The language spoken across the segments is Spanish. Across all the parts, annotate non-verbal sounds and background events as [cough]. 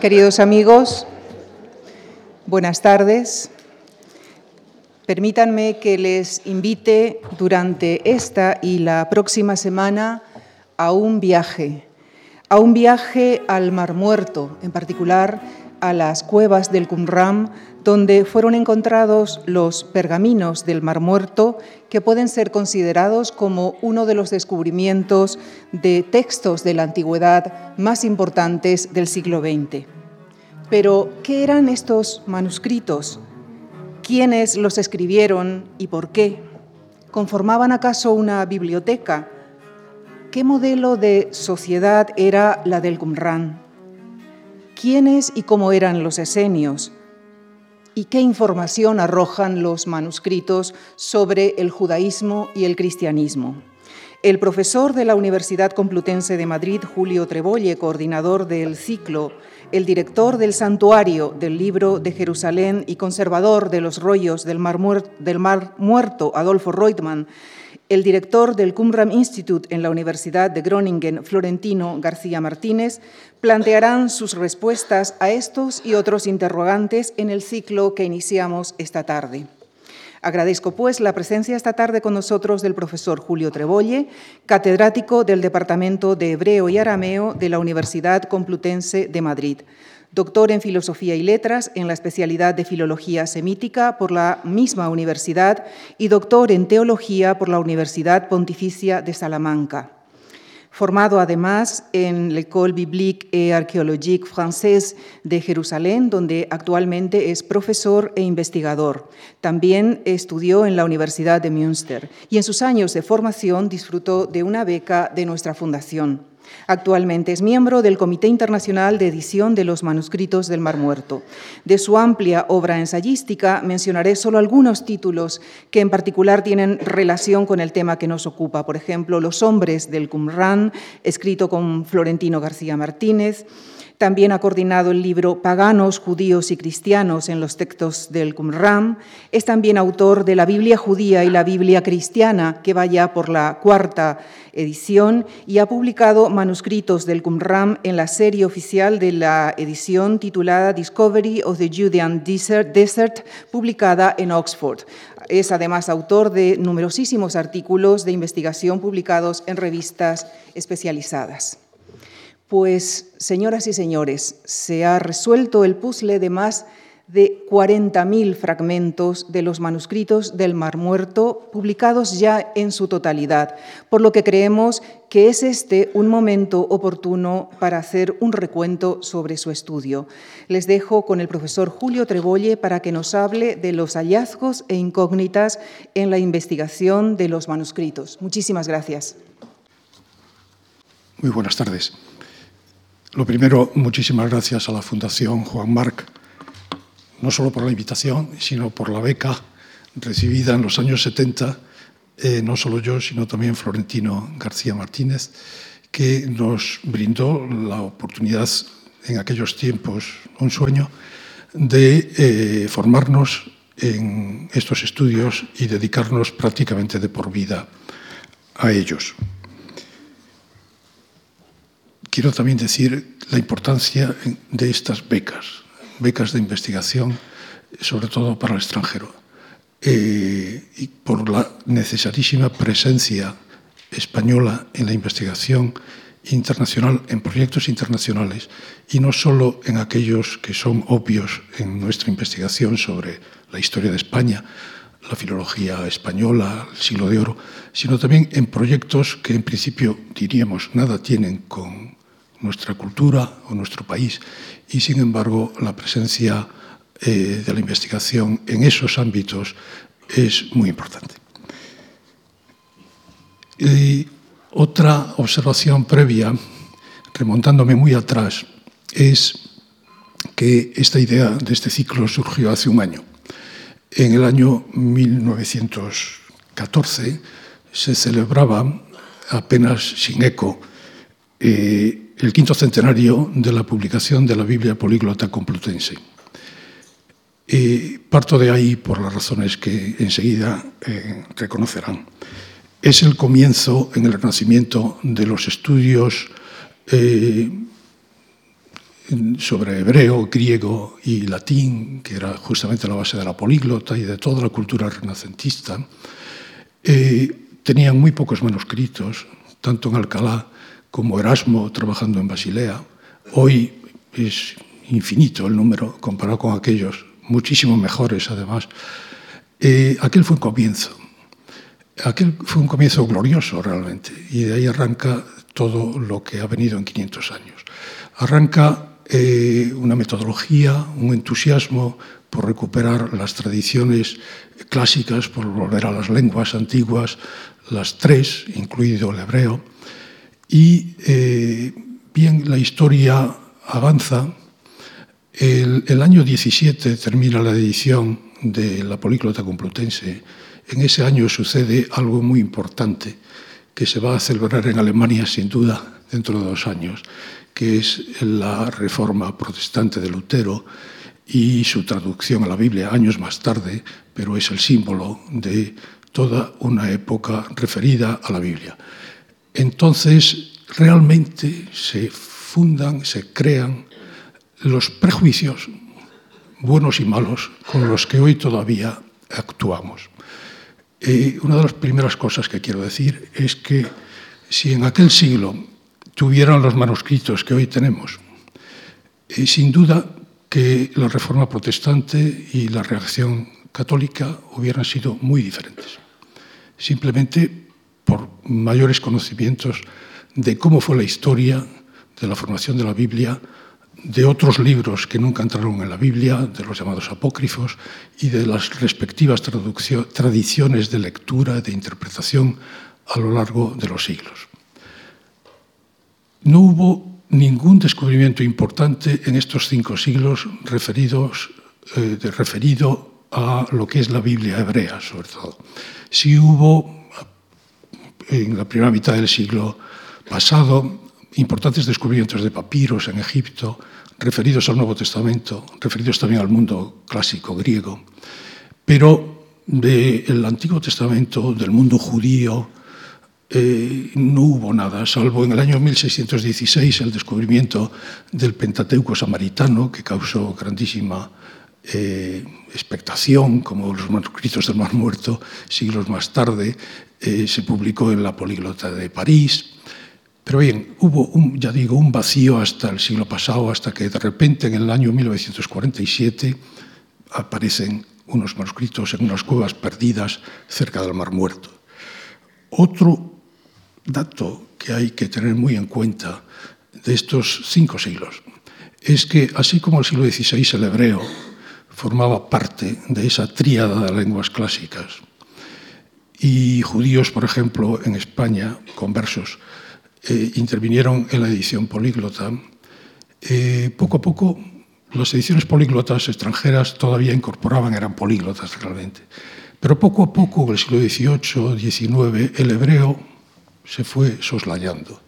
Queridos amigos, buenas tardes. Permítanme que les invite durante esta y la próxima semana a un viaje, a un viaje al Mar Muerto, en particular a las cuevas del Qumran, donde fueron encontrados los pergaminos del Mar Muerto, que pueden ser considerados como uno de los descubrimientos de textos de la antigüedad más importantes del siglo XX. Pero, ¿qué eran estos manuscritos? ¿Quiénes los escribieron y por qué? ¿Conformaban acaso una biblioteca? ¿Qué modelo de sociedad era la del Qumran? ¿Quiénes y cómo eran los esenios? ¿Y qué información arrojan los manuscritos sobre el judaísmo y el cristianismo? El profesor de la Universidad Complutense de Madrid, Julio Trebolle, coordinador del ciclo, el director del Santuario del Libro de Jerusalén y conservador de los rollos del Mar, Muerto, Adolfo Reutemann, el director del Qumran Institute en la Universidad de Groningen, Florentino García Martínez, plantearán sus respuestas a estos y otros interrogantes en el ciclo que iniciamos esta tarde. Agradezco, pues, la presencia esta tarde con nosotros del profesor Julio Trebolle, catedrático del Departamento de Hebreo y Arameo de la Universidad Complutense de Madrid, doctor en Filosofía y Letras en la especialidad de Filología Semítica por la misma universidad y doctor en Teología por la Universidad Pontificia de Salamanca formado además en l'École biblique et archéologique française de Jerusalén, donde actualmente es profesor e investigador. También estudió en la Universidad de Münster y en sus años de formación disfrutó de una beca de nuestra fundación. Actualmente es miembro del Comité Internacional de Edición de los Manuscritos del Mar Muerto. De su amplia obra ensayística mencionaré solo algunos títulos que en particular tienen relación con el tema que nos ocupa. Por ejemplo, Los hombres del Qumran, escrito con Florentino García Martínez, también ha coordinado el libro Paganos, judíos y cristianos en los textos del Qumran. Es también autor de la Biblia judía y la Biblia cristiana, que vaya por la cuarta edición, y ha publicado manuscritos del Qumran en la serie oficial de la edición titulada Discovery of the Judean Desert publicada en Oxford. Es además autor de numerosísimos artículos de investigación publicados en revistas especializadas. Pues, señoras y señores, se ha resuelto el puzzle de más de 40.000 fragmentos de los manuscritos del Mar Muerto, publicados ya en su totalidad, por lo que creemos que es este un momento oportuno para hacer un recuento sobre su estudio. Les dejo con el profesor Julio Trebolle para que nos hable de los hallazgos e incógnitas en la investigación de los manuscritos. Muchísimas gracias. Muy buenas tardes. Lo primero, muchísimas gracias a la Fundación Juan Marc, no solo por la invitación, sino por la beca recibida en los años 70, eh, no solo yo, sino también Florentino García Martínez, que nos brindó la oportunidad en aquellos tiempos, un sueño, de eh, formarnos en estos estudios y dedicarnos prácticamente de por vida a ellos. Quiero también decir la importancia de estas becas, becas de investigación, sobre todo para el extranjero, eh, y por la necesarísima presencia española en la investigación internacional, en proyectos internacionales, y no solo en aquellos que son obvios en nuestra investigación sobre la historia de España, la filología española, el siglo de oro, sino también en proyectos que en principio diríamos nada tienen con nuestra cultura o nuestro país y sin embargo la presencia eh, de la investigación en esos ámbitos es muy importante. Y otra observación previa, remontándome muy atrás, es que esta idea de este ciclo surgió hace un año. En el año 1914 se celebraba, apenas sin eco, eh, el quinto centenario de la publicación de la Biblia Políglota Complutense. parto de ahí por las razones que enseguida eh, reconocerán. Es el comienzo en el renacimiento de los estudios eh, sobre hebreo, griego y latín, que era justamente la base de la políglota y de toda la cultura renacentista, eh, tenían muy pocos manuscritos, tanto en Alcalá como Erasmo trabajando en Basilea. Hoy es infinito el número comparado con aquellos, muchísimo mejores además. Eh, aquel fue un comienzo. Aquel fue un comienzo glorioso realmente y de ahí arranca todo lo que ha venido en 500 años. Arranca eh, una metodología, un entusiasmo por recuperar las tradiciones clásicas, por volver a las lenguas antiguas, las tres, incluido el hebreo. Y eh, bien, la historia avanza. El, el, año 17 termina la edición de la Políglota Complutense. En ese año sucede algo muy importante que se va a celebrar en Alemania sin duda dentro de dos años, que es la reforma protestante de Lutero y su traducción a la Biblia años más tarde, pero es el símbolo de toda una época referida a la Biblia. Entonces, realmente se fundan, se crean los prejuicios buenos y malos con los que hoy todavía actuamos. Eh, una de las primeras cosas que quiero decir es que si en aquel siglo tuvieran los manuscritos que hoy tenemos. Y sin duda que la reforma protestante y la reacción católica hubieran sido muy diferentes. Simplemente por mayores conocimientos de cómo fue la historia de la formación de la Biblia, de otros libros que nunca entraron en la Biblia, de los llamados apócrifos, y de las respectivas tradiciones de lectura, de interpretación a lo largo de los siglos no hubo ningún descubrimiento importante en estos cinco siglos referidos, eh, referido a lo que es la Biblia hebrea, sobre todo. Sí hubo, en la primera mitad del siglo pasado, importantes descubrimientos de papiros en Egipto, referidos al Nuevo Testamento, referidos también al mundo clásico griego, pero del Antiguo Testamento, del mundo judío, eh, no hubo nada, salvo en el año 1616 el descubrimiento del Pentateuco samaritano, que causó grandísima eh, expectación, como los manuscritos del Mar Muerto, siglos más tarde, eh, se publicó en la Políglota de París. Pero bien, hubo, un, ya digo, un vacío hasta el siglo pasado, hasta que de repente en el año 1947 aparecen unos manuscritos en unas cuevas perdidas cerca del Mar Muerto. Otro dato que hay que tener muy en cuenta de estos cinco siglos es que, así como el siglo XVI el hebreo formaba parte de esa tríada de lenguas clásicas, y judíos, por ejemplo, en España, conversos, eh, intervinieron en la edición políglota, eh, poco a poco las ediciones políglotas extranjeras todavía incorporaban, eran políglotas realmente. Pero poco a poco, en el siglo XVIII, XIX, el hebreo se fue soslayando,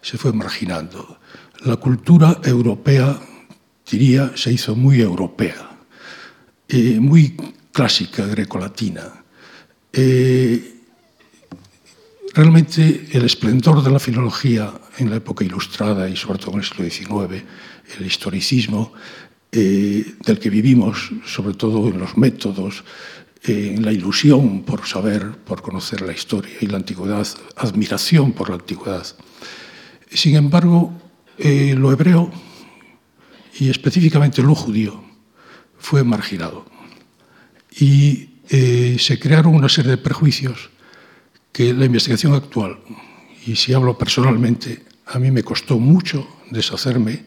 se fue marginando. La cultura europea, diría, se hizo muy europea, eh, muy clásica grecolatina. Eh, realmente el esplendor de la filología en la época ilustrada y sobre todo en el siglo XIX, el historicismo eh, del que vivimos, sobre todo en los métodos, en la ilusión por saber, por conocer la historia y la antigüedad, admiración por la antigüedad. Sin embargo, eh, lo hebreo y específicamente lo judío fue marginado y eh, se crearon una serie de prejuicios que la investigación actual, y si hablo personalmente, a mí me costó mucho deshacerme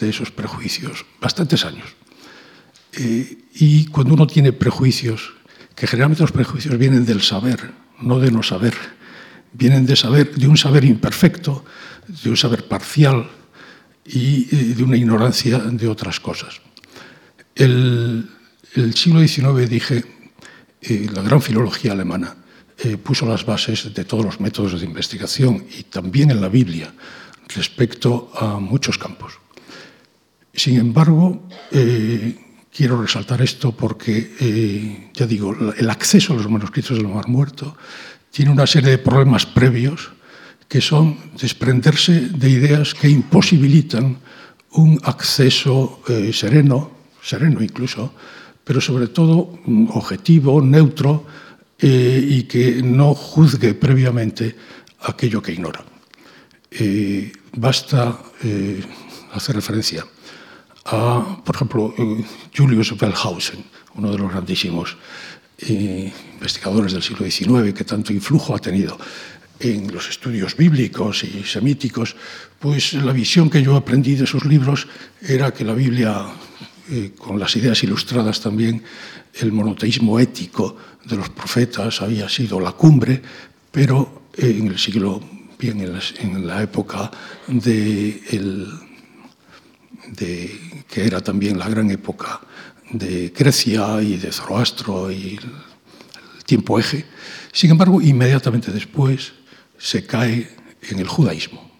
de esos prejuicios, bastantes años. Eh, y cuando uno tiene prejuicios que generalmente los prejuicios vienen del saber, no de no saber. Vienen de, saber, de un saber imperfecto, de un saber parcial y eh, de una ignorancia de otras cosas. El, siglo XIX, dije, eh, la gran filología alemana eh, puso las bases de todos los métodos de investigación y también en la Biblia respecto a muchos campos. Sin embargo, quiero resaltar esto porque, eh, ya digo, el acceso a los manuscritos del Mar Muerto tiene una serie de problemas previos que son desprenderse de ideas que imposibilitan un acceso eh, sereno, sereno incluso, pero sobre todo mm, objetivo, neutro eh, y que no juzgue previamente aquello que ignora. Eh, basta eh, hacer referencia a, por ejemplo, eh, Julius Wellhausen, uno de los grandísimos investigadores del siglo XIX que tanto influjo ha tenido en los estudios bíblicos y semíticos, pues la visión que yo aprendí de sus libros era que la Biblia, con las ideas ilustradas también, el monoteísmo ético de los profetas había sido la cumbre, pero eh, en el siglo, bien en la, en la época de, el, de, que era también la gran época de Grecia y de Zoroastro y el, el tiempo eje, sin embargo, inmediatamente después se cae en el judaísmo,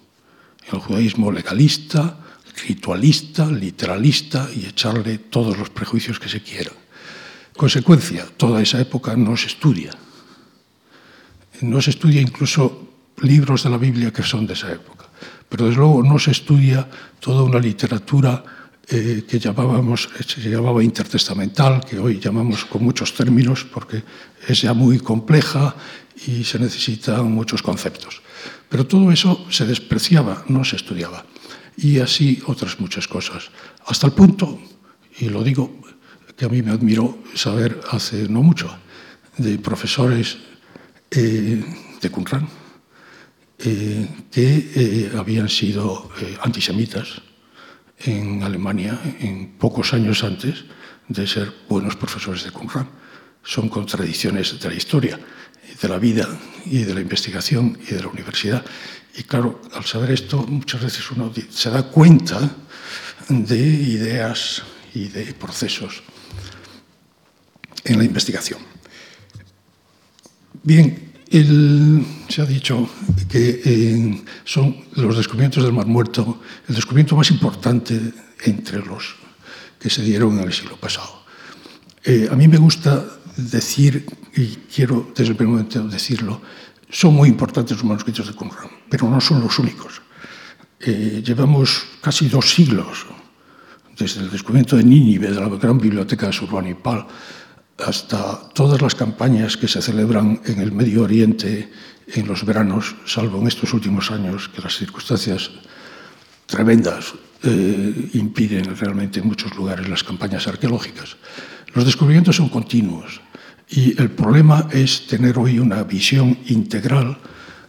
en el judaísmo legalista, ritualista, literalista y echarle todos los prejuicios que se quieran. Consecuencia, toda esa época no se estudia. No se estudia incluso libros de la Biblia que son de esa época, pero desde luego no se estudia toda una literatura eh, que llamábamos, se llamaba intertestamental, que hoy llamamos con muchos términos porque es ya muy compleja y se necesitan muchos conceptos. Pero todo eso se despreciaba, no se estudiaba. Y así otras muchas cosas. Hasta el punto, y lo digo, que a mí me admiró saber hace no mucho, de profesores eh, de Qumran eh, que eh, habían sido eh, antisemitas en Alemania en pocos años antes de ser buenos profesores de Qumran. Son contradicciones de la historia, de la vida y de la investigación y de la universidad. Y claro, al saber esto, muchas veces uno se da cuenta de ideas y de procesos en la investigación. Bien, se ha dicho que eh, son los descubrimientos del Mar Muerto el descubrimiento más importante entre los que se dieron en el siglo pasado. Eh, a mí me gusta decir, y quiero desde el primer momento decirlo, son muy importantes los manuscritos de Qumran, pero no son los únicos. Eh, llevamos casi dos siglos, desde el descubrimiento de Nínive, de la gran biblioteca de Surbanipal, hasta todas las campañas que se celebran en el Medio Oriente en los veranos, salvo en estos últimos años, que las circunstancias tremendas eh, impiden realmente en muchos lugares las campañas arqueológicas. Los descubrimientos son continuos y el problema es tener hoy una visión integral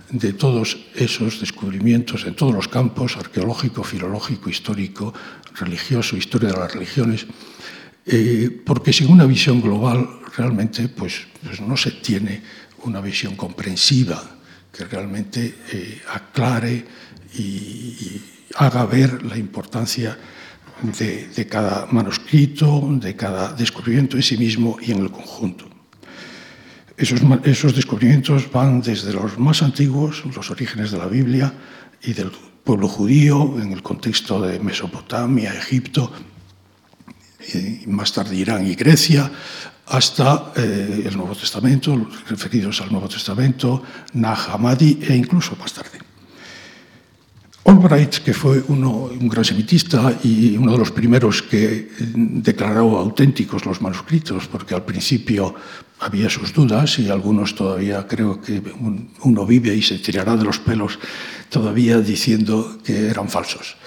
de todos esos descubrimientos en todos los campos, arqueológico, filológico, histórico, religioso, historia de las religiones, eh, porque sin una visión global realmente pues, pues, no se tiene una visión comprensiva que realmente eh, aclare y, haga ver la importancia de cada manuscrito, de cada descubrimiento en sí mismo y en el conjunto. Esos, descubrimientos van desde los más antiguos, los orígenes de la Biblia y del pueblo judío en el contexto de Mesopotamia, Egipto, más tarde Irán y Grecia, hasta eh, el Nuevo Testamento, referidos al Nuevo Testamento, Nag Hammadi e incluso más tarde. Albright, que fue un gran semitista y uno de los primeros que declaró auténticos los manuscritos, porque al principio había sus dudas y algunos todavía creo que uno vive y se tirará de los pelos todavía diciendo que eran falsos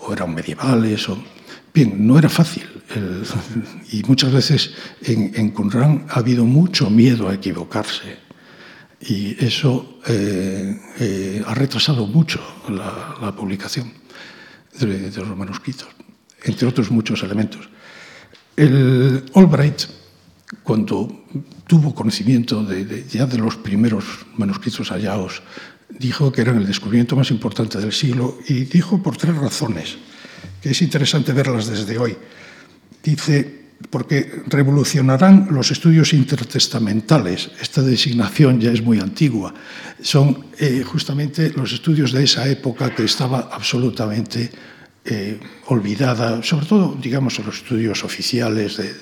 o eran medievales. O... Bien, no era fácil el, [laughs] y muchas veces en, en ha habido mucho miedo a equivocarse y eso eh, eh, ha retrasado mucho la, la publicación de, de, los manuscritos, entre otros muchos elementos. El Albright, cuando tuvo conocimiento de, de, ya de los primeros manuscritos hallados, dijo que eran el descubrimiento más importante del siglo y dijo por tres razones, que es interesante verlas desde hoy. Dice, porque revolucionarán los estudios intertestamentales. Esta designación ya es muy antigua. Son eh, justamente los estudios de esa época que estaba absolutamente eh, olvidada, sobre todo, digamos, los estudios oficiales de,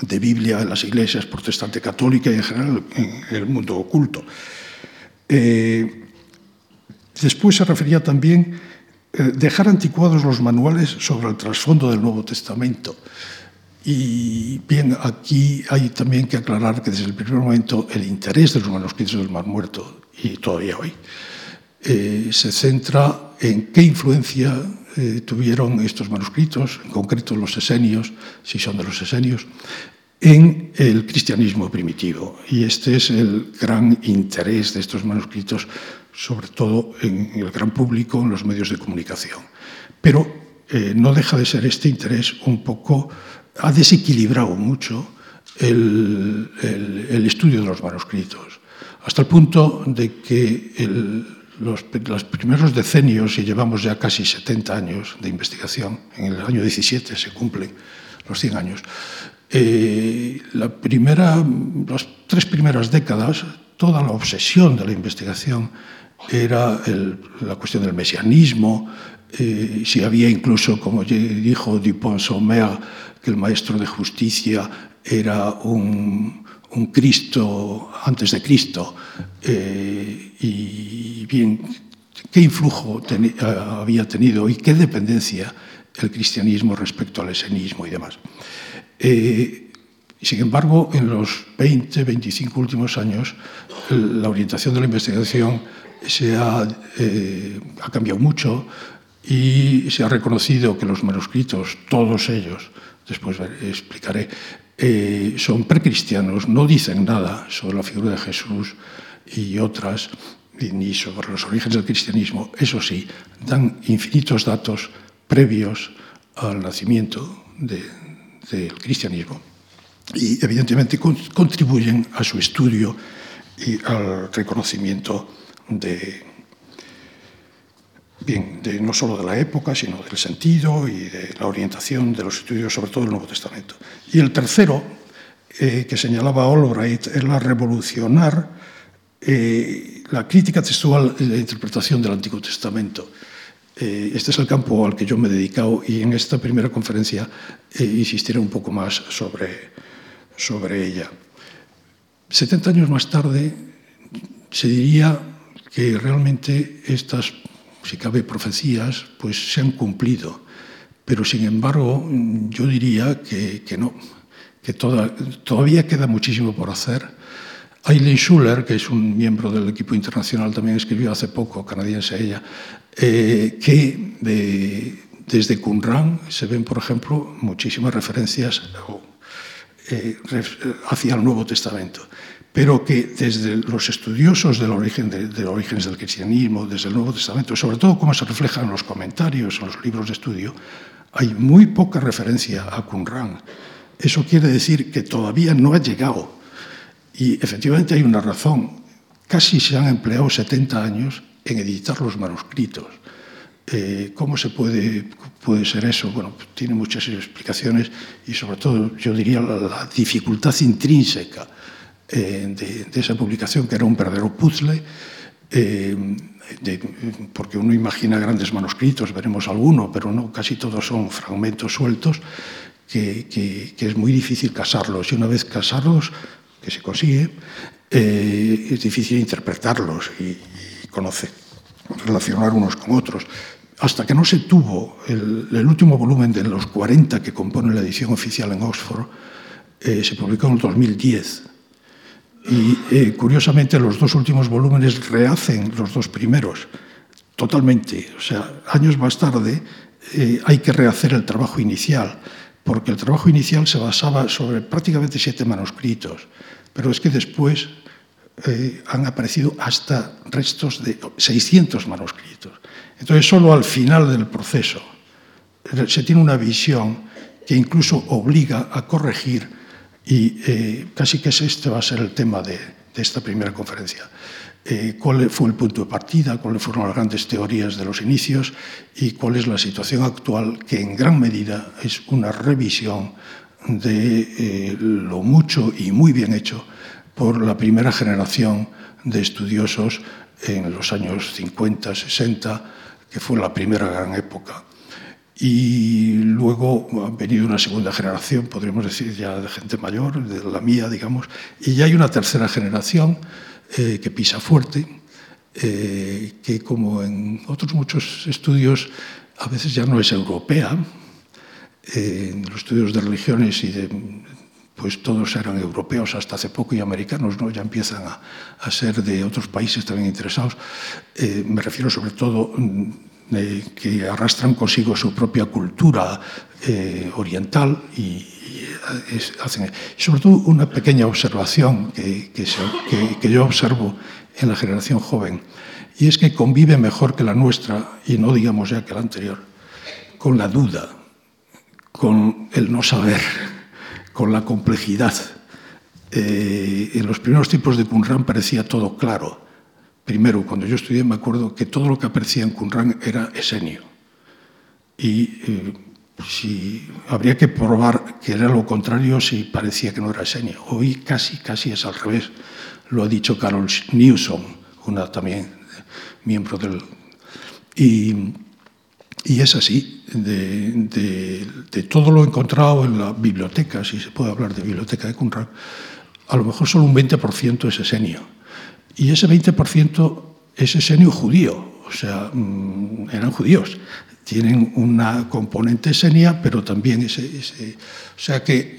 de Biblia en las iglesias protestante católica y en general en el mundo oculto. Eh, después se refería también eh, dejar anticuados los manuales sobre el trasfondo del Nuevo Testamento. Y bien, aquí hay también que aclarar que desde el primer momento el interés de los manuscritos del Mar Muerto, y todavía hoy, eh, se centra en qué influencia eh, tuvieron estos manuscritos, en concreto los esenios, si son de los esenios, en el cristianismo primitivo. Y este es el gran interés de estos manuscritos, sobre todo en el gran público, en los medios de comunicación. Pero eh, no deja de ser este interés un poco, ha desequilibrado mucho el, estudio de los manuscritos, hasta el punto de que el, los, los, primeros decenios, y llevamos ya casi 70 años de investigación, en el año 17 se cumplen los 100 años, eh, la primera, las tres primeras décadas, toda la obsesión de la investigación era el, la cuestión del mesianismo, eh, si había incluso, como dijo Dupont-Sommer, que el maestro de justicia era un, un Cristo antes de Cristo, eh, y bien, qué influjo ten, había tenido y qué dependencia el cristianismo respecto al esenismo y demás. Eh, sin embargo, en los 20, 25 últimos años, la orientación de la investigación se ha, eh, ha cambiado mucho y se ha reconocido que los manuscritos, todos ellos, después explicaré, eh, son precristianos, no dicen nada sobre la figura de Jesús y otras, ni sobre los orígenes del cristianismo. Eso sí, dan infinitos datos previos al nacimiento de, del cristianismo y evidentemente contribuyen a su estudio y al reconocimiento de, bien, de no solo de la época, sino del sentido y de la orientación de los estudios, sobre todo del Nuevo Testamento. Y el tercero, eh, que señalaba Albright, es la revolucionar eh, la crítica textual y la interpretación del Antiguo Testamento. Eh, este es el campo al que yo me he dedicado y en esta primera conferencia eh, insistiré un poco más sobre, sobre ella. 70 años más tarde se diría que realmente estas, si cabe, profecías, pues se han cumplido. Pero sin embargo, yo diría que, que no, que toda, todavía queda muchísimo por hacer Aileen Schuller, que es un miembro del equipo internacional, también escribió hace poco, canadiense ella, eh, que de, desde Qumran se ven, por ejemplo, muchísimas referencias eh, hacia el Nuevo Testamento, pero que desde los estudiosos del origen de, de los orígenes del cristianismo, desde el Nuevo Testamento, sobre todo como se refleja en los comentarios, en los libros de estudio, hay muy poca referencia a Qumran. Eso quiere decir que todavía no ha llegado y efectivamente hay una razón. Casi se han empleado 70 años en editar los manuscritos. Eh, ¿Cómo se puede, puede ser eso? Bueno, tiene muchas explicaciones y sobre todo yo diría la, la dificultad intrínseca eh, de, de, esa publicación, que era un verdadero puzzle, eh, de, porque uno imagina grandes manuscritos, veremos alguno, pero no, casi todos son fragmentos sueltos, que, que, que es muy difícil casarlos. Y una vez casarlos, que se consigue, eh, es difícil interpretarlos y, y, conocer, relacionar unos con otros. Hasta que no se tuvo el, el, último volumen de los 40 que compone la edición oficial en Oxford, eh, se publicó en el 2010. Y eh, curiosamente los dos últimos volúmenes rehacen los dos primeros, totalmente. O sea, años más tarde eh, hay que rehacer el trabajo inicial porque el trabajo inicial se basaba sobre prácticamente siete manuscritos, pero es que después eh, han aparecido hasta restos de 600 manuscritos. Entonces, solo al final del proceso se tiene una visión que incluso obliga a corregir y eh, casi que este va a ser el tema de, esta primera conferencia. Eh, cuál fue el punto de partida, cuáles fueron las grandes teorías de los inicios y cuál es la situación actual, que en gran medida es una revisión de eh, lo mucho y muy bien hecho por la primera generación de estudiosos en los años 50, 60, que fue la primera gran época. Y luego ha venido una segunda generación, podríamos decir ya de gente mayor, de la mía, digamos, y ya hay una tercera generación eh, que pisa fuerte eh, que como en otros muchos estudios a veces ya no es europea, eh, en los estudios de religiones y de pues todos eran europeos hasta hace poco y americanos, ¿no? ya empiezan a, a ser de otros países también interesados. Eh, me refiero sobre todo mm, eh, que arrastran consigo su propia cultura eh, oriental y, y es, hacen. Sobre todo una pequeña observación que, que, yo observo en la generación joven, y es que convive mejor que la nuestra, y no digamos ya que la anterior, con la duda, con el no saber con la complejidad. Eh, en los primeros tiempos de Qumran parecía todo claro. Primero, cuando yo estudié, me acuerdo que todo lo que aparecía en Qumran era esenio. Y eh, si, habría que probar que era lo contrario si parecía que no era esenio. Hoy casi, casi es al revés. Lo ha dicho Carol Newsom, una también miembro del... Y, y es así, de, de, todo lo encontrado en la biblioteca, si se puede hablar de biblioteca de Qumran, a lo mejor solo un 20% es esenio. Y ese 20% es esenio judío, o sea, mmm, eran judíos. Tienen una componente esenia, pero también ese... o sea que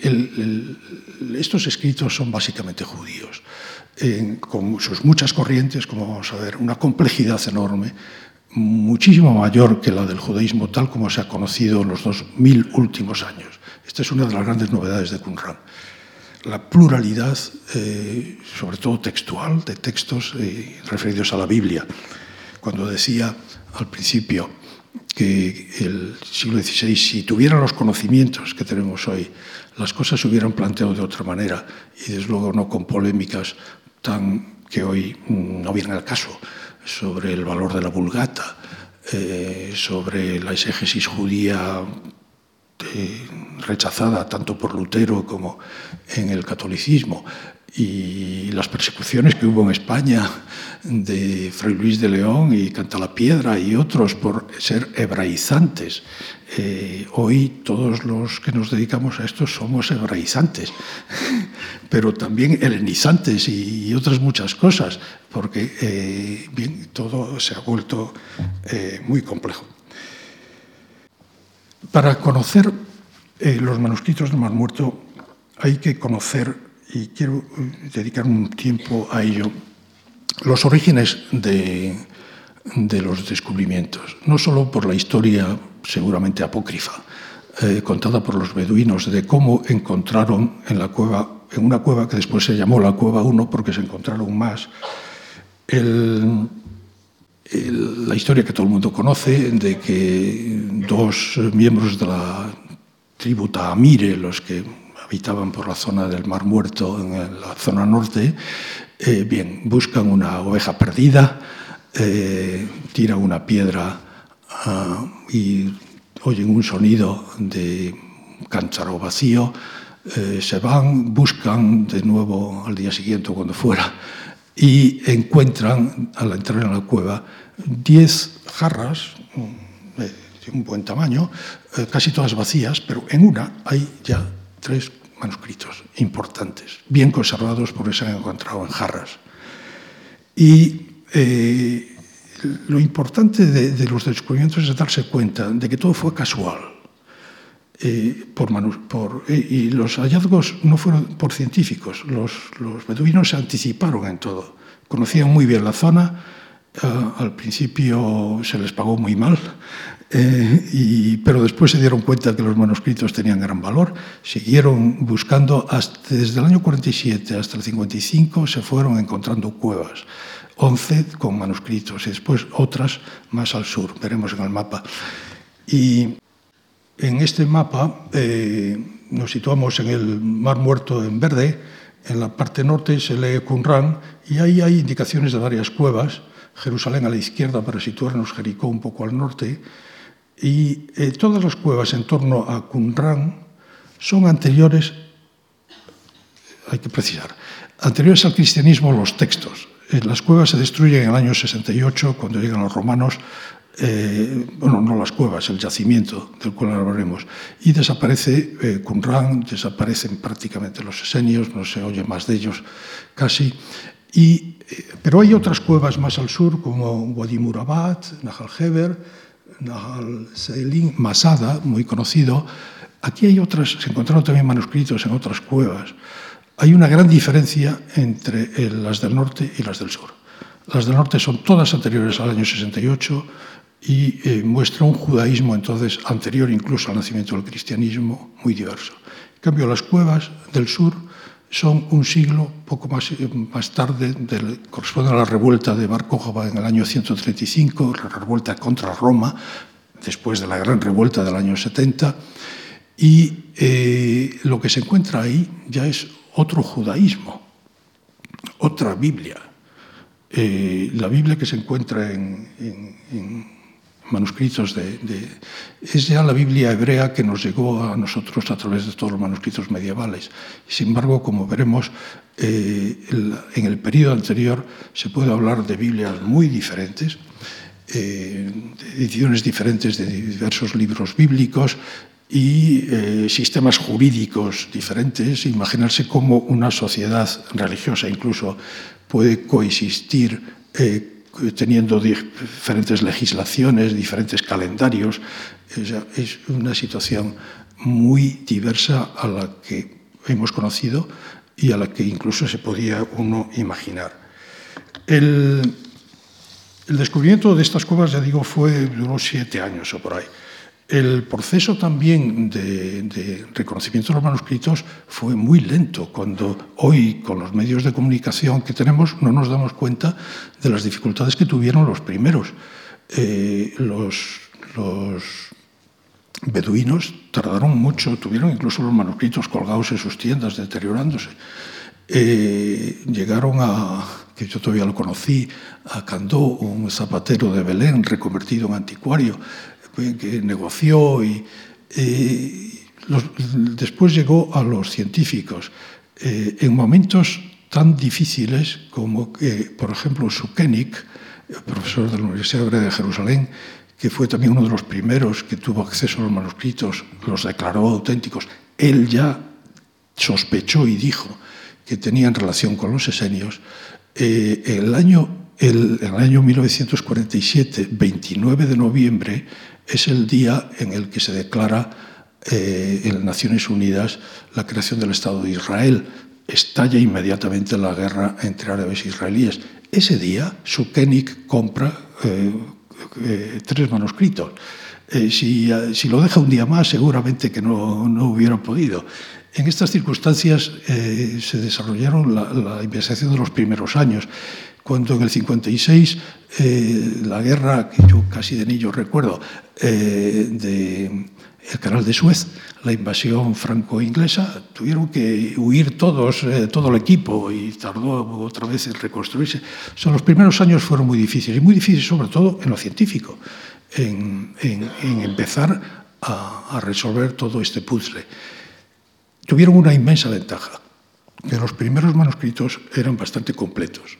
estos escritos son básicamente judíos, con sus muchas corrientes, como vamos a ver, una complejidad enorme, muchísimo mayor que la del judaísmo tal como se ha conocido en los dos mil últimos años. Esta es una de las grandes novedades de Qumran. La pluralidad, eh, sobre todo textual, de textos eh, referidos a la Biblia. Cuando decía al principio que el siglo XVI, si tuviera los conocimientos que tenemos hoy, las cosas se hubieran planteado de otra manera y desde luego no con polémicas tan que hoy no vienen al caso sobre el valor de la vulgata, eh, sobre la exégesis judía eh, rechazada tanto por Lutero como en el catolicismo, y las persecuciones que hubo en España de Fray Luis de León y Cantalapiedra y otros por ser hebraizantes. Eh, hoy todos los que nos dedicamos a esto somos hebraizantes, [laughs] pero también helenizantes y, otras muchas cosas, porque eh, todo se ha vuelto muy complejo. Para conocer eh, los manuscritos del Mar Muerto hay que conocer, y quiero eh, dedicar un tiempo a ello, los orígenes de, de los descubrimientos, no solo por la historia seguramente apócrifa, eh, contada por los beduinos de cómo encontraron en la cueva, en una cueva que después se llamó la Cueva 1 porque se encontraron más, la historia que todo el mundo conoce de que dos miembros de la tribu Taamire, los que habitaban por la zona del Mar Muerto, en la zona norte, eh, bien, buscan una oveja perdida, eh, tiran una piedra uh, y oyen un sonido de cántaro vacío, eh, se van, buscan de nuevo al día siguiente o cuando fuera y encuentran, al entrar en la cueva, 10 jarras de un buen tamaño, eh, casi todas vacías, pero en una hay ya tres manuscritos importantes, bien conservados porque se han encontrado en jarras. Y eh, lo importante de, los descubrimientos es darse cuenta de que todo fue casual. Eh, eh, y los hallazgos no fueron por científicos, los, los beduinos se anticiparon en todo. Conocían muy bien la zona, uh, al principio se les pagó muy mal, eh, y, pero después se dieron cuenta que los manuscritos tenían gran valor, siguieron buscando, hasta, desde el año 47 hasta el 55 se fueron encontrando cuevas, 11 con manuscritos y después otras más al sur, veremos en el mapa. Y en este mapa eh, nos situamos en el Mar Muerto en verde, en la parte norte se lee Qumran y ahí hay indicaciones de varias cuevas, Jerusalén a la izquierda para situarnos Jericó un poco al norte, y eh, todas las cuevas en torno a Qumran son anteriores, hay que precisar, anteriores al cristianismo los textos. Eh, las cuevas se destruyen en el año 68 cuando llegan los romanos, eh, bueno, no las cuevas, el yacimiento del cual hablaremos, y desaparece eh, Qumran, desaparecen prácticamente los esenios, no se oye más de ellos casi, y pero hay otras cuevas más al sur, como Wadi Murabad, Nahal Heber, Nahal Seilin, Masada, muy conocido. Aquí hay otras, se encontraron también manuscritos en otras cuevas. Hay una gran diferencia entre las del norte y las del sur. Las del norte son todas anteriores al año 68 y eh, muestra un judaísmo entonces anterior incluso al nacimiento del cristianismo muy diverso. En cambio, las cuevas del sur son un siglo, poco más, eh, más tarde, del, corresponden a la revuelta de Bar en el año 135, la revuelta contra Roma, después de la gran revuelta del año 70, y eh, lo que se encuentra ahí ya es otro judaísmo, otra Biblia. Eh, la Biblia que se encuentra en, en manuscritos de, es ya la Biblia hebrea que nos llegó a nosotros a través de todos los manuscritos medievales. Sin embargo, como veremos, eh, en el periodo anterior se puede hablar de Biblias muy diferentes, eh, de ediciones diferentes de diversos libros bíblicos y eh, sistemas jurídicos diferentes. Imaginarse cómo una sociedad religiosa incluso puede coexistir teniendo diferentes legislaciones, diferentes calendarios. Es una situación muy diversa a la que hemos conocido y a la que incluso se podía uno imaginar. El, el descubrimiento de estas cuevas, ya digo, fue, duró siete años o por ahí. El proceso también de, reconocimiento de los manuscritos fue muy lento, cuando hoy con los medios de comunicación que tenemos no nos damos cuenta de las dificultades que tuvieron los primeros. Eh, los, los beduinos tardaron mucho, tuvieron incluso los manuscritos colgados en sus tiendas, deteriorándose. Eh, llegaron a, que yo todavía lo conocí, a Candó, un zapatero de Belén reconvertido en anticuario que negoció y, después llegó a los científicos. Eh, en momentos tan difíciles como que, por ejemplo, Sukenik, profesor de la Universidad de Jerusalén, que fue también uno de los primeros que tuvo acceso a los manuscritos, los declaró auténticos, él ya sospechó y dijo que tenían relación con los esenios. Eh, el año, el año 1947, 29 de noviembre, es el día en el que se declara eh, en Naciones Unidas la creación del Estado de Israel. Estalla inmediatamente la guerra entre árabes e israelíes. Ese día, Sukenik compra eh, eh, tres manuscritos. Si, si, lo deja un día más, seguramente que no, no hubiera podido. En estas circunstancias se desarrollaron la, la investigación de los primeros años cuando en el 56 eh, la guerra, que yo casi de niño recuerdo, eh, del canal de Suez, la invasión franco-inglesa, tuvieron que huir todos, eh, todo el equipo y tardó otra vez en reconstruirse. O los primeros años fueron muy difíciles, y muy difíciles sobre todo en lo científico, en, en, en empezar a, a resolver todo este puzzle. Tuvieron una inmensa ventaja, que los primeros manuscritos eran bastante completos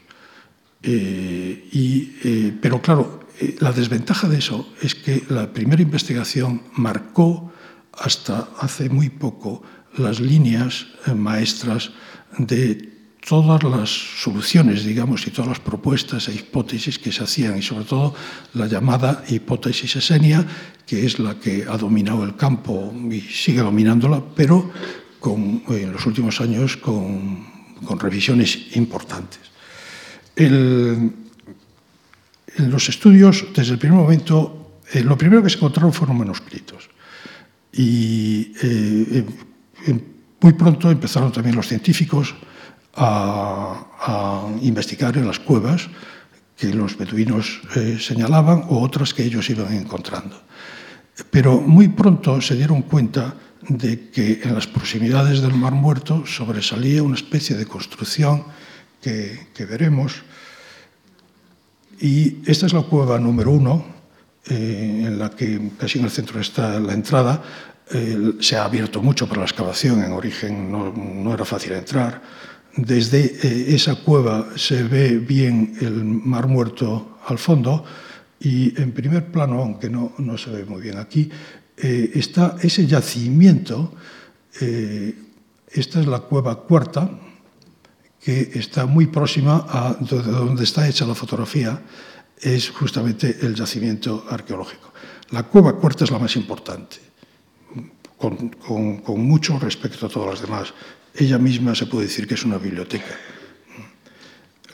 eh, y, eh, pero claro, eh, la desventaja de eso es que la primera investigación marcó hasta hace muy poco las líneas maestras de todas las soluciones, digamos, y todas las propuestas e hipótesis que se hacían, y sobre todo la llamada hipótesis esenia, que es la que ha dominado el campo y sigue dominándola, pero con, en los últimos años con revisiones importantes. En los estudios, desde el primer momento, eh, lo primero que se encontraron fueron manuscritos. Y eh, eh, muy pronto empezaron también los científicos a, investigar en las cuevas que los beduinos señalaban o otras que ellos iban encontrando. Pero muy pronto se dieron cuenta de que en las proximidades del Mar Muerto sobresalía una especie de construcción que, que veremos. Y esta es la cueva número uno, eh, en la que casi en el centro está la entrada. Eh, se ha abierto mucho para la excavación, en origen no, no era fácil entrar. Desde eh, esa cueva se ve bien el Mar Muerto al fondo y en primer plano, aunque no, no se ve muy bien aquí, eh, está ese yacimiento. Eh, esta es la cueva cuarta, que está muy próxima a donde está hecha la fotografía, es justamente el yacimiento arqueológico. La cueva cuarta es la más importante, con, mucho respecto a todas las demás. Ella misma se puede decir que es una biblioteca.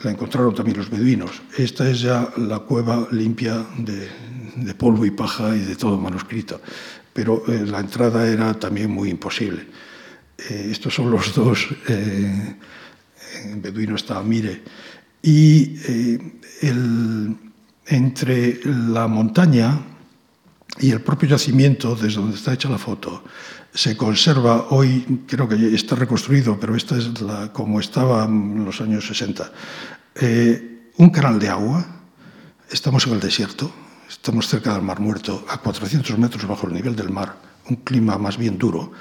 La encontraron también los beduinos. Esta es ya la cueva limpia de, de polvo y paja y de todo manuscrito. Pero eh, la entrada era también muy imposible. Eh, estos son los dos, eh, en beduino está Mire, y eh, entre la montaña y el propio yacimiento, desde donde está hecha la foto, se conserva hoy, creo que está reconstruido, pero esta es la, como estaba en los años 60, eh, un canal de agua. Estamos en el desierto, estamos cerca del Mar Muerto, a 400 metros bajo el nivel del mar, un clima más bien duro.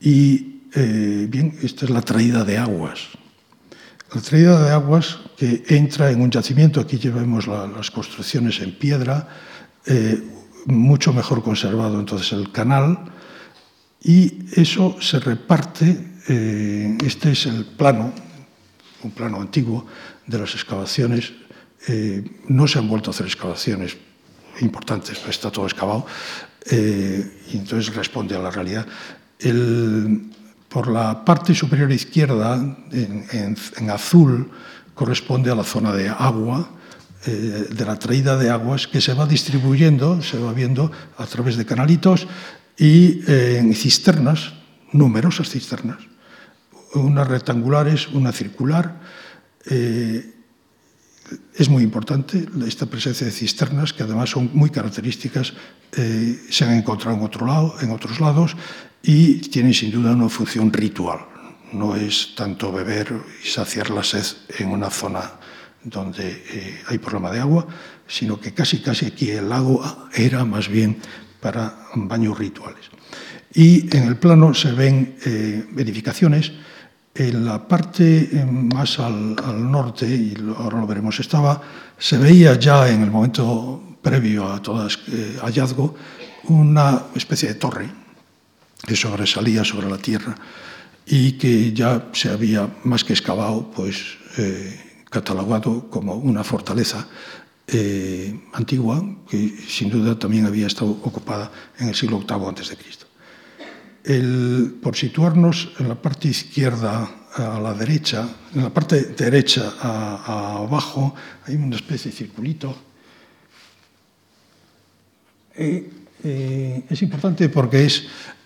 Y eh, bien, esta es la traída de aguas. La traída de aguas que entra en un yacimiento, aquí llevamos la, las construcciones en piedra, eh, mucho mejor conservado entonces el canal, y eso se reparte, eh, este es el plano, un plano antiguo de las excavaciones, eh, no se han vuelto a hacer excavaciones importantes, está todo excavado, y entonces responde a la realidad. El, por la parte superior izquierda, en, azul, corresponde a la zona de agua, eh, de la traída de aguas que se va distribuyendo, se va viendo a través de canalitos y eh, en cisternas, numerosas cisternas, unas rectangulares, una circular. Eh, es muy importante esta presencia de cisternas, que además son muy características, eh, se han encontrado en, otro lado, en otros lados y tienen sin duda una función ritual. No es tanto beber y saciar la sed en una zona donde eh, hay problema de agua, sino que casi casi aquí el lago era más bien para baños rituales. Y en el plano se ven eh, edificaciones. En la parte eh, más al, norte, y ahora lo veremos, estaba, se veía ya en el momento previo a todo este hallazgo una especie de torre que sobresalía sobre la tierra y que ya se había más que excavado, pues eh, catalogado como una fortaleza eh, antigua que sin duda también había estado ocupada en el siglo VIII Cristo. El, por situarnos en la parte izquierda a la derecha, en la parte derecha a, a abajo hay una especie de circulito. Eh, eh, es importante porque es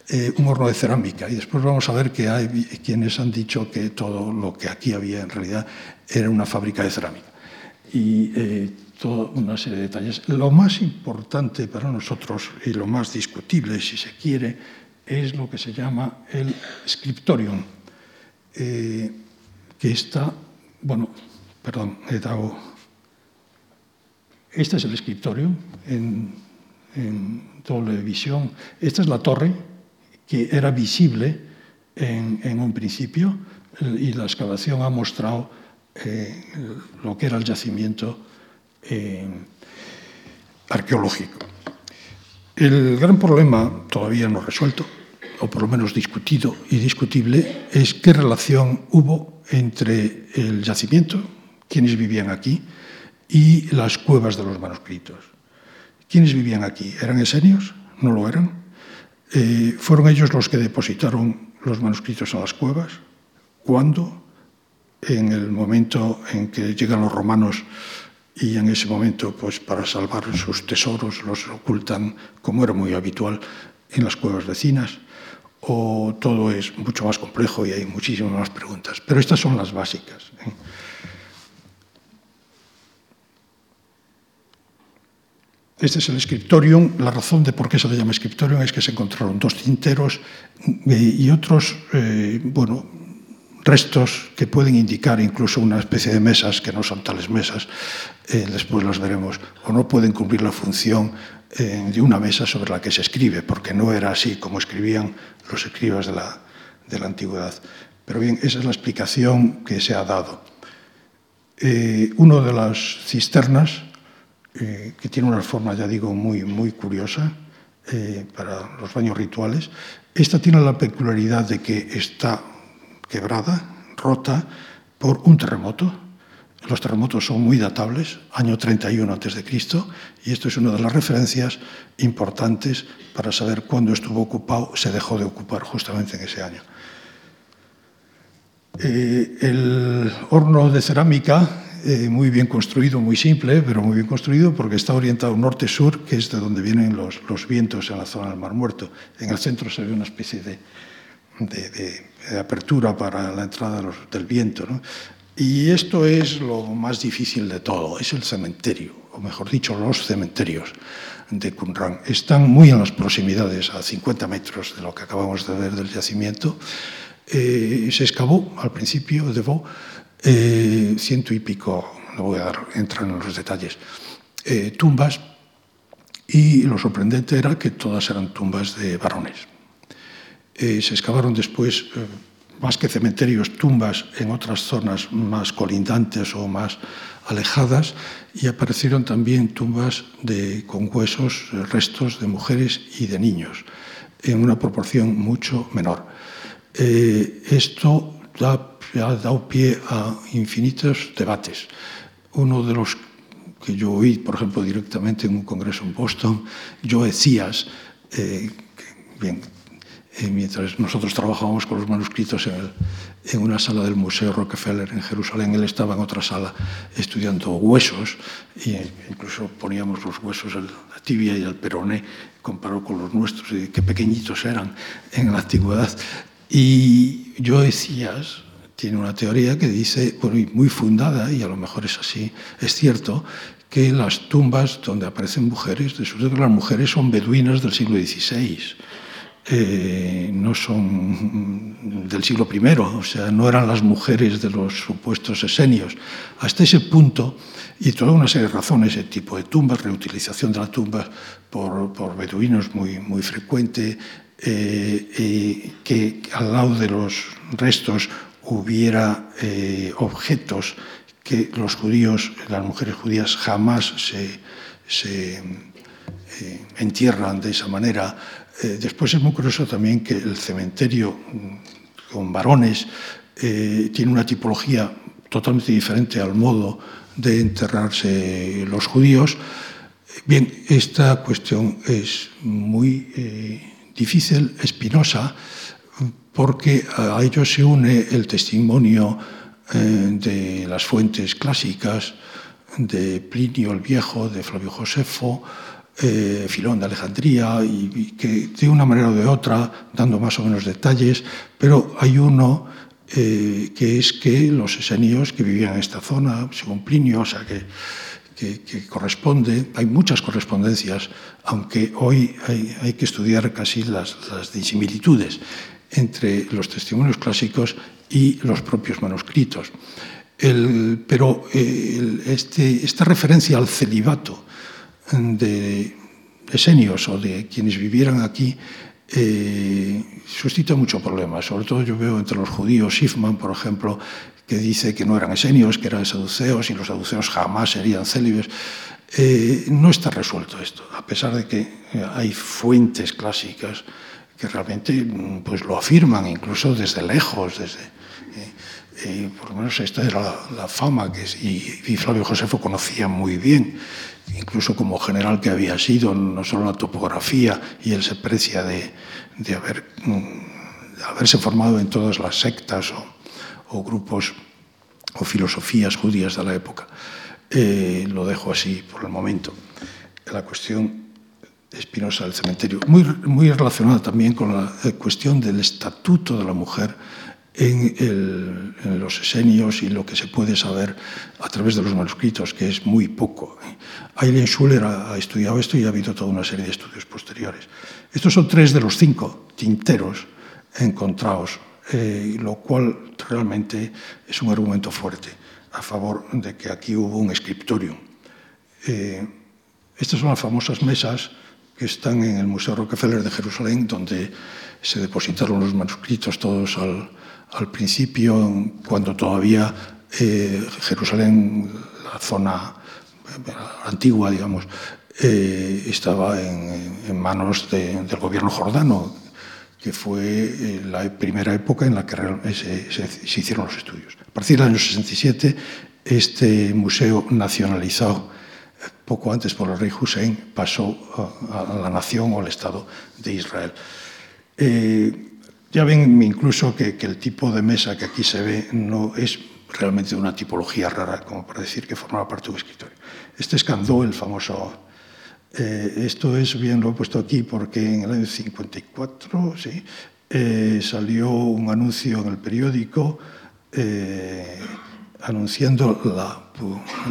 eh, un horno de cerámica y después vamos a ver que hay quienes han dicho que todo lo que aquí había en realidad era una fábrica de cerámica. Y eh, toda una serie de detalles. Lo más importante para nosotros y lo más discutible, si se quiere, es lo que se llama el scriptorium, eh, que está, bueno, perdón, he dado, este es el scriptorium en, doble visión, esta es la torre que era visible en, en un principio y la excavación ha mostrado eh, lo que era el yacimiento eh, arqueológico. El gran problema, todavía no resuelto, o por lo menos discutido y discutible, es qué relación hubo entre el yacimiento, quienes vivían aquí, y las cuevas de los manuscritos. ¿Quiénes vivían aquí? ¿Eran esenios? ¿No lo eran? Eh, ¿Fueron ellos los que depositaron los manuscritos a las cuevas? ¿Cuándo? En el momento en que llegan los romanos y en ese momento, pues para salvar sus tesoros, los ocultan, como era muy habitual, en las cuevas vecinas, o todo es mucho más complejo y hay muchísimas más preguntas. Pero estas son las básicas. ¿eh? Este es el scriptorium. La razón de por qué se le llama scriptorium es que se encontraron dos tinteros eh, y otros, eh, bueno, restos que pueden indicar incluso una especie de mesas que no son tales mesas, eh, después las veremos, o no pueden cumplir la función eh, de una mesa sobre la que se escribe, porque no era así como escribían los escribas de la, de la antigüedad. Pero bien, esa es la explicación que se ha dado. Eh, uno de las cisternas, eh, que tiene una forma, ya digo, muy, muy curiosa para los baños rituales, esta tiene la peculiaridad de que está quebrada, rota, por un terremoto. Los terremotos son muy datables, año 31 a.C., y esto es una de las referencias importantes para saber cuándo estuvo ocupado, se dejó de ocupar justamente en ese año. Eh, el horno de cerámica, eh, muy bien construido, muy simple, pero muy bien construido porque está orientado norte-sur, que es de donde vienen los, vientos en la zona del Mar Muerto. En el centro se ve una especie de, apertura para la entrada del viento. ¿no? Y esto es lo más difícil de todo, es el cementerio, o mejor dicho, los cementerios de Qumran. Están muy en las proximidades, a 50 metros de lo que acabamos de ver del yacimiento. Eh, se excavó al principio de Vaux eh, ciento y pico, no voy a entrar en los detalles, eh, tumbas, y lo sorprendente era que todas eran tumbas de varones. Eh, se excavaron después, eh, más que cementerios, tumbas en otras zonas más colindantes o más alejadas, y aparecieron también tumbas de, con huesos, eh, restos de mujeres y de niños, en una proporción mucho menor. Eh, esto da ha dado pie a infinitos debates. Uno de los que yo oí, por ejemplo, directamente en un congreso en Boston, Joe Cías, eh, bien, eh, mientras nosotros trabajábamos con los manuscritos en, el, en, una sala del Museo Rockefeller en Jerusalén, él estaba en otra sala estudiando huesos, e incluso poníamos los huesos, la tibia y el peroné, comparado con los nuestros, y qué pequeñitos eran en la antigüedad. Y Joe Cías, tiene una teoría que dice, bueno, muy fundada, y a lo mejor es así, es cierto, que las tumbas donde aparecen mujeres, resulta que las mujeres son beduinas del siglo XVI, eh, no son del siglo I, o sea, no eran las mujeres de los supuestos esenios. Hasta ese punto, y toda una serie de razones, ese tipo de tumbas, reutilización de la tumba por, beduinos muy, muy frecuente, eh, que al lado de los restos hubiera eh, objetos que los judíos, las mujeres judías jamás se, entierran de esa manera. Eh, después es muy curioso también que el cementerio mm, con varones eh, tiene una tipología totalmente diferente al modo de enterrarse los judíos. Bien, esta cuestión es muy eh, difícil, espinosa, porque a ello se une el testimonio de las fuentes clásicas, de Plinio el Viejo, de Flavio Josefo, eh, Filón de Alejandría, y, que de una manera o de otra, dando más o menos detalles, pero hay uno eh, que es que los esenios que vivían en esta zona, según Plinio, o sea que, que, corresponde, hay muchas correspondencias, aunque hoy hay, que estudiar casi las, disimilitudes entre los testimonios clásicos y los propios manuscritos. El, pero el, este, esta referencia al celibato de esenios o de quienes vivieran aquí eh, suscita mucho problema. Sobre todo yo veo entre los judíos, Schiffman, por ejemplo, que dice que no eran esenios, que eran saduceos y los saduceos jamás serían célibes. Eh, no está resuelto esto, a pesar de que hay fuentes clásicas que realmente pues, lo afirman, incluso desde lejos, desde, eh, eh, por lo menos esta era la, la fama que y, y, Flavio Josefo conocía muy bien, incluso como general que había sido, no solo la topografía, y él se precia de, de haberse formado en todas las sectas o, o, grupos o filosofías judías de la época. Eh, lo dejo así por el momento. La cuestión Espinosa del cementerio, muy, muy relacionada también con la eh, cuestión del estatuto de la mujer en, el, en, los esenios y lo que se puede saber a través de los manuscritos, que es muy poco. Aileen Schuller ha, ha estudiado esto y ha habido toda una serie de estudios posteriores. Estos son tres de los cinco tinteros encontrados, eh, lo cual realmente es un argumento fuerte a favor de que aquí hubo un escriptorium. Eh, estas son las famosas mesas que están en el Museo Rockefeller de Jerusalén, donde se depositaron los manuscritos todos al, al principio, cuando todavía eh, Jerusalén, la zona eh, antigua, digamos, eh, estaba en, manos de, del gobierno jordano, que fue la primera época en la que se, hicieron los estudios. partir del año 67, este museo nacionalizado poco antes por el rey Hussein pasó a, la nación o al Estado de Israel. Ya ven incluso que, el tipo de mesa que aquí se ve no es realmente una tipología rara, como para decir que formaba parte de un escritorio. Este es Candó, el famoso... Eh, esto es, bien lo he puesto aquí porque en el año 54 ¿sí? Eh, salió un anuncio en el periódico anunciando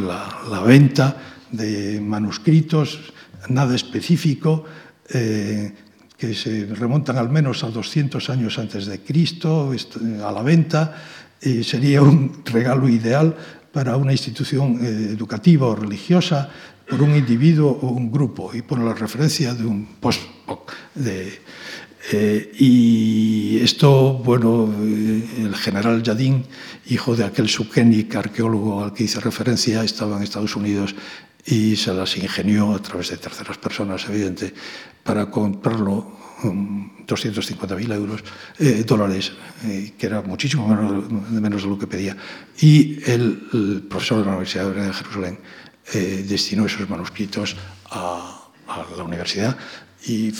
la venta de manuscritos, nada específico, eh, que se remontan al menos a 200 años antes de Cristo, a la venta, y sería un regalo ideal para una institución eh, educativa o religiosa, por un individuo o un grupo, y por la referencia de un post de, eh, y esto, bueno, el general Yadin, hijo de aquel Sukenik, arqueólogo al que hice referencia, estaba en Estados Unidos y se las ingenió a través de terceras personas, evidente, para comprarlo 250.000 euros, eh, dólares, eh, que era muchísimo menos, de lo que pedía. Y el, profesor de la Universidad de Jerusalén eh, destinó esos manuscritos a, la universidad y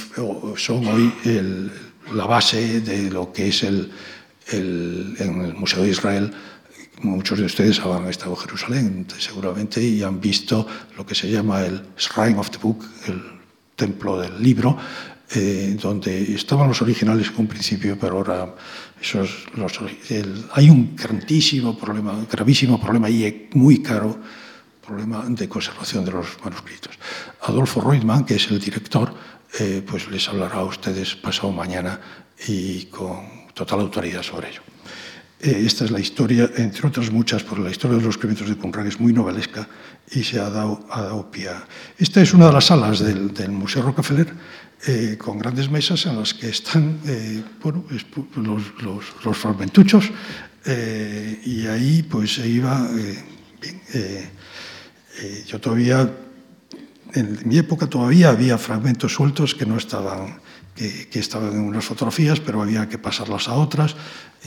son hoy la base de lo que es el, el, el Museo de Israel Muchos de ustedes han estado en Jerusalén seguramente y han visto lo que se llama el Shrine of the Book, el templo del libro, eh, donde estaban los originales en un principio, pero ahora los, hay un grandísimo problema, gravísimo problema y muy caro problema de conservación de los manuscritos. Adolfo Reutemann, que es el director, eh, pues les hablará a ustedes pasado mañana y con total autoridad sobre ello. Eh, esta es la historia, entre otras muchas, porque la historia de los escribimientos de Conrad es muy novelesca y se ha dado, a pie. Esta es una de las salas del, Museo Rockefeller, eh, con grandes mesas en las que están eh, bueno, los, fragmentuchos, y ahí pues se iba. yo todavía, en mi época todavía había fragmentos sueltos que no estaban que, estaban en unas fotografías, pero había que pasarlas a otras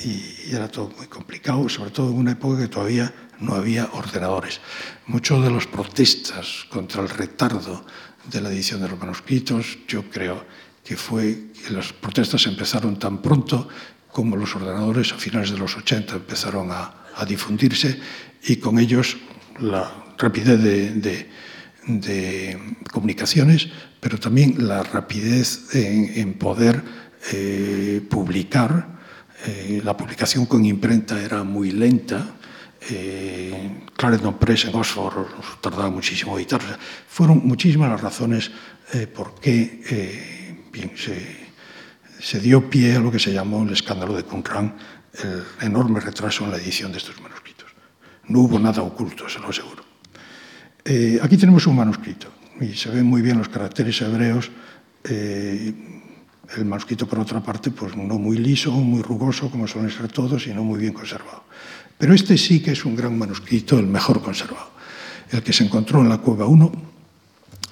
y era todo muy complicado, sobre todo en una época que todavía no había ordenadores. Muchos de los protestas contra el retardo de la edición de los manuscritos, yo creo que fue que las protestas empezaron tan pronto como los ordenadores a finales de los 80 empezaron a, difundirse y con ellos la rapidez de de comunicaciones, pero también la rapidez en, poder eh, publicar. Eh, la publicación con imprenta era muy lenta. Eh, Clarendon Press en Oxford tardaba muchísimo editar. fueron muchísimas las razones por qué se, se, dio pie a lo que se llamó el escándalo de Qumran, el enorme retraso en la edición de estos manuscritos. No hubo nada oculto, se lo aseguro. Eh, aquí tenemos un manuscrito y se ven muy bien los caracteres hebreos. Eh, el manuscrito, por otra parte, pues no muy liso, muy rugoso, como suelen ser todos, sino muy bien conservado. Pero este sí que es un gran manuscrito, el mejor conservado. El que se encontró en la Cueva 1,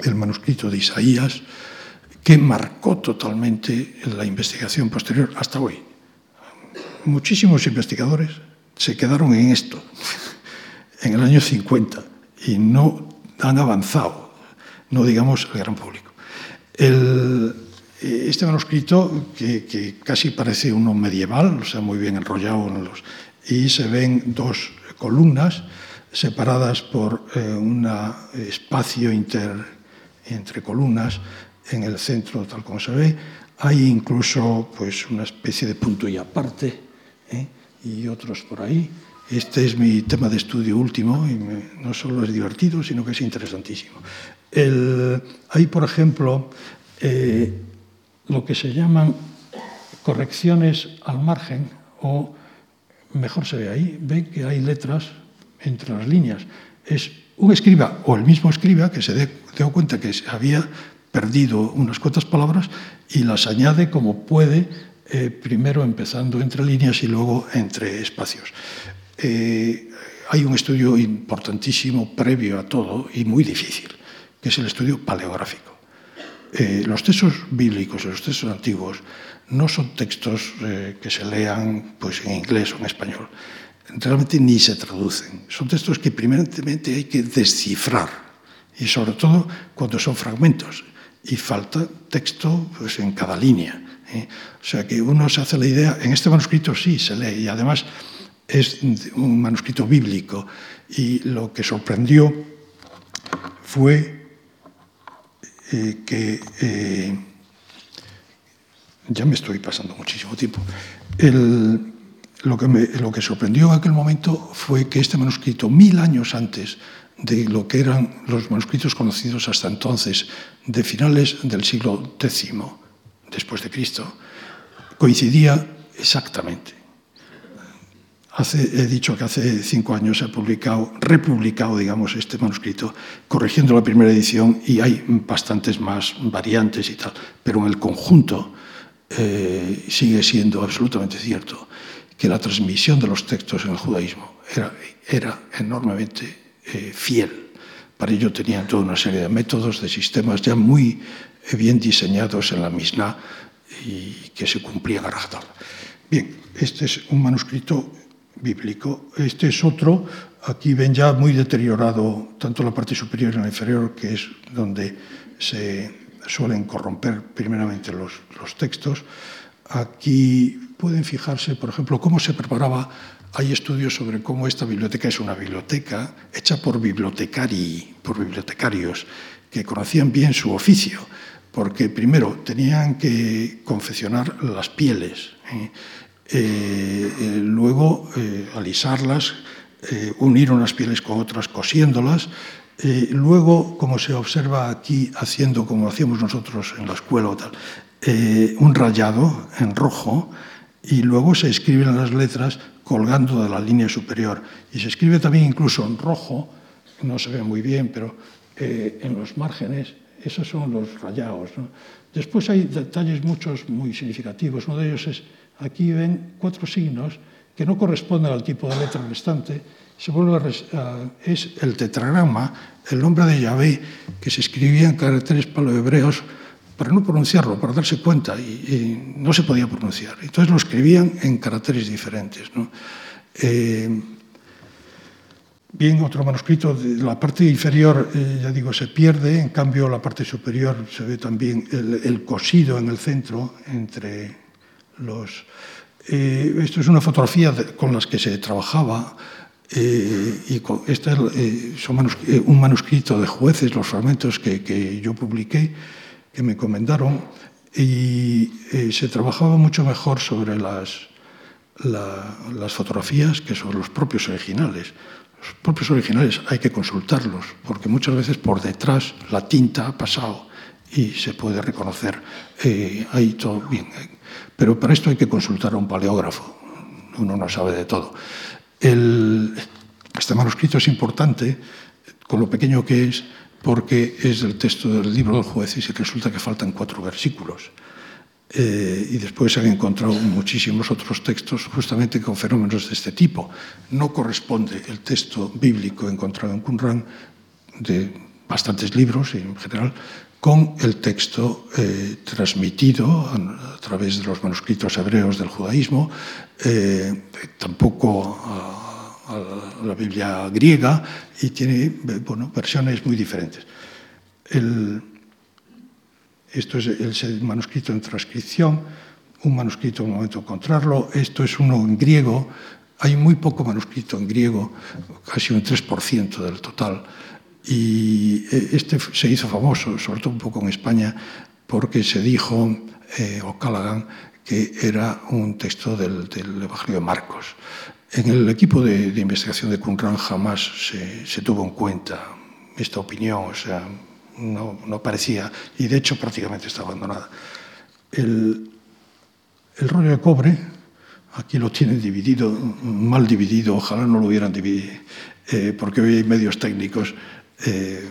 el manuscrito de Isaías, que marcó totalmente la investigación posterior hasta hoy. Muchísimos investigadores se quedaron en esto, en el año 50 y no han avanzado, no digamos el gran público. este manuscrito, que, casi parece uno medieval, o sea, muy bien enrollado en los, y se ven dos columnas separadas por eh, un espacio entre columnas en el centro, tal como se ve. Hay incluso pues, una especie de punto y aparte, ¿eh? y otros por ahí. Este es mi tema de estudio último y no solo es divertido, sino que es interesantísimo. hay, por ejemplo, eh, lo que se llaman correcciones al margen o, mejor se ve ahí, ve que hay letras entre las líneas. Es un escriba o el mismo escriba que se dio cuenta que había perdido unas cuantas palabras y las añade como puede, eh, primero empezando entre líneas y luego entre espacios. eh, hai un estudio importantísimo previo a todo y muy difícil, que es el estudio paleográfico. Eh, los textos bíblicos, los textos antiguos, no son textos eh, que se lean pues, en inglés o en español. Realmente ni se traducen. Son textos que primeramente hay que descifrar, y sobre todo cuando son fragmentos. Y falta texto pues, en cada línea. ¿eh? O sea que uno se hace la idea, en este manuscrito sí se lee, y además es un manuscrito bíblico y lo que sorprendió fue eh, que eh, ya me estoy pasando muchísimo tiempo. lo, que lo que sorprendió en aquel momento fue que este manuscrito, mil años antes de lo que eran los manuscritos conocidos hasta entonces, de finales del siglo X después de Cristo, coincidía exactamente. Hace, he dicho que hace cinco años se ha publicado, republicado, digamos, este manuscrito, corrigiendo la primera edición y hay bastantes más variantes y tal, pero en el conjunto eh, sigue siendo absolutamente cierto que la transmisión de los textos en el judaísmo era, era enormemente eh, fiel. Para ello tenían toda una serie de métodos, de sistemas ya muy eh, bien diseñados en la Mishnah y que se cumplían a rajatabla. Bien, este es un manuscrito bíblico. Este es otro, aquí ven ya muy deteriorado tanto la parte superior y la inferior, que es donde se suelen corromper primeramente los, los textos. Aquí pueden fijarse, por ejemplo, cómo se preparaba. Hay estudios sobre cómo esta biblioteca es una biblioteca hecha por bibliotecari, por bibliotecarios que conocían bien su oficio, porque primero tenían que confeccionar las pieles. ¿eh? Eh, eh, luego eh, alisarlas, unir unas pieles con otras cosiéndolas, luego, como se observa aquí, haciendo como hacíamos nosotros en la escuela o tal, un rayado en rojo y luego se escriben las letras colgando de la línea superior. Y se escribe también incluso en rojo, no se ve muy bien, pero en los márgenes, esos son los rayados. Después hay detalles muchos muy significativos. Uno de ellos es Aquí ven cuatro signos que no corresponden al tipo de letra restante. Se vuelve es el tetragrama, el nombre de Yahvé, que se escribía en caracteres palohebreos para no pronunciarlo, para darse cuenta, y, no se podía pronunciar. Entonces lo escribían en caracteres diferentes. ¿no? Eh, bien, otro manuscrito, la parte inferior, eh, ya digo, se pierde, en cambio la parte superior se ve también el, el cosido en el centro entre los, eh, esto es una fotografía con las que se trabajaba eh, y este es eh, un manuscrito de jueces, los fragmentos que, que yo publiqué, que me encomendaron, y se trabajaba mucho mejor sobre las, las fotografías que sobre los propios originales. Los propios originales hay que consultarlos, porque muchas veces por detrás la tinta ha pasado y se puede reconocer ahí todo bien. Pero para esto hay que consultar a un paleógrafo, uno no sabe de todo. este manuscrito es importante, con lo pequeño que es, porque es el texto del libro del juez y resulta que faltan cuatro versículos. Eh, y después se han encontrado muchísimos otros textos justamente con fenómenos de este tipo. No corresponde el texto bíblico encontrado en Qumran de bastantes libros en general con el texto eh, transmitido a, través de los manuscritos hebreos del judaísmo, eh, tampoco a, la Biblia griega, y tiene bueno, versiones muy diferentes. esto es el, manuscrito en transcripción, un manuscrito, un momento encontrarlo, esto es uno en griego, hay muy poco manuscrito en griego, casi un 3% del total. Y eh, este se hizo famoso, sobre todo un poco en España, porque se dijo, eh, O'Callaghan, que era un texto del, Evangelio de Marcos. En el equipo de, investigación de Qumran jamás se, tuvo en cuenta esta opinión, o sea, no, no, parecía, y de hecho prácticamente está abandonada. El, el rollo de cobre, aquí lo tienen dividido, mal dividido, ojalá no lo hubieran dividido, eh, porque hoy hay medios técnicos eh,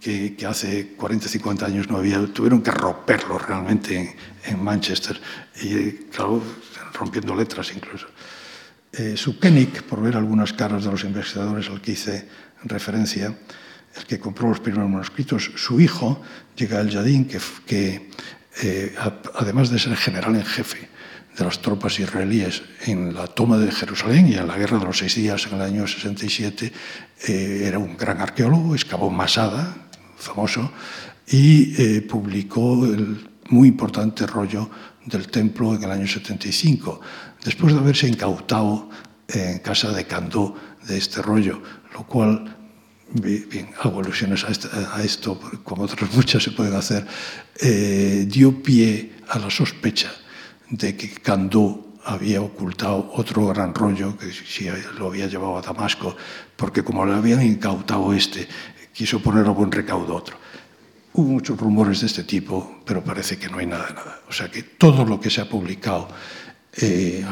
que, hace 40, 50 años no había, tuvieron que romperlo realmente en, Manchester, y claro, rompiendo letras incluso. Eh, su Koenig, por ver algunas caras de los investigadores al que hice referencia, el que compró los primeros manuscritos, su hijo, llega al Jadín, que, que eh, además de ser general en jefe de las tropas israelíes en la toma de Jerusalén y en la guerra de los seis días en el año 67, eh, era un gran arqueólogo, excavó Masada, famoso, y eh, publicó el muy importante rollo del templo en el año 75, después de haberse incautado en casa de Candó de este rollo, lo cual, bien, hago alusiones a, esto, como otras [laughs] muchas se pueden hacer, eh, dio pie a la sospecha de que Candó había ocultado otro gran rollo, que sí lo había llevado a Damasco, porque como le habían incautado este, quiso poner a buen recaudo otro. Hubo muchos rumores de este tipo, pero parece que no hay nada nada. O sea que todo lo que se ha publicado, eh,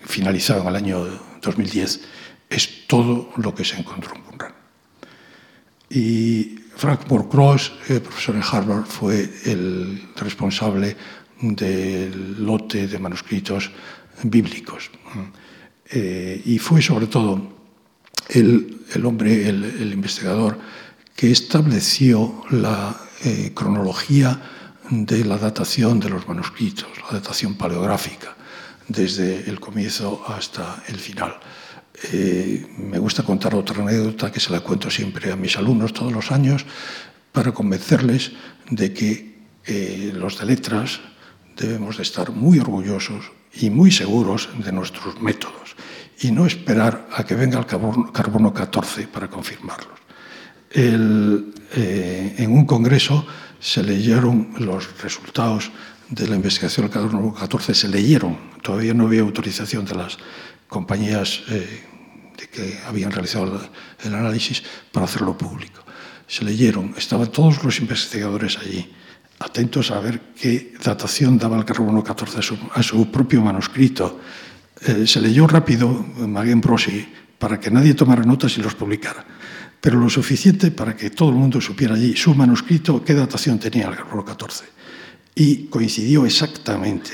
finalizado en el año 2010, es todo lo que se encontró en Qumran. Y Frank Moore eh, profesor en Harvard, fue el responsable del lote de manuscritos bíblicos. Eh, y fue sobre todo el, el hombre, el, investigador, que estableció la eh, cronología de la datación de los manuscritos, la datación paleográfica, desde el comienzo hasta el final. Eh, me gusta contar otra anécdota que se la cuento siempre a mis alumnos todos los años para convencerles de que los de letras debemos de estar muy orgullosos y muy seguros de nuestros métodos y no esperar a que venga el carbono 14 para confirmarlos. El, eh, en un congreso se leyeron los resultados de la investigación del carbono 14, se leyeron, todavía no había autorización de las compañías eh, de que habían realizado el análisis para hacerlo público. Se leyeron, estaban todos los investigadores allí atentos a ver qué datación daba el carbono 14 a su, propio manuscrito. Eh, se leyó rápido Maguen Brosi para que nadie tomara notas y los publicara, pero lo suficiente para que todo el mundo supiera allí su manuscrito, qué datación tenía el carbono 14. Y coincidió exactamente,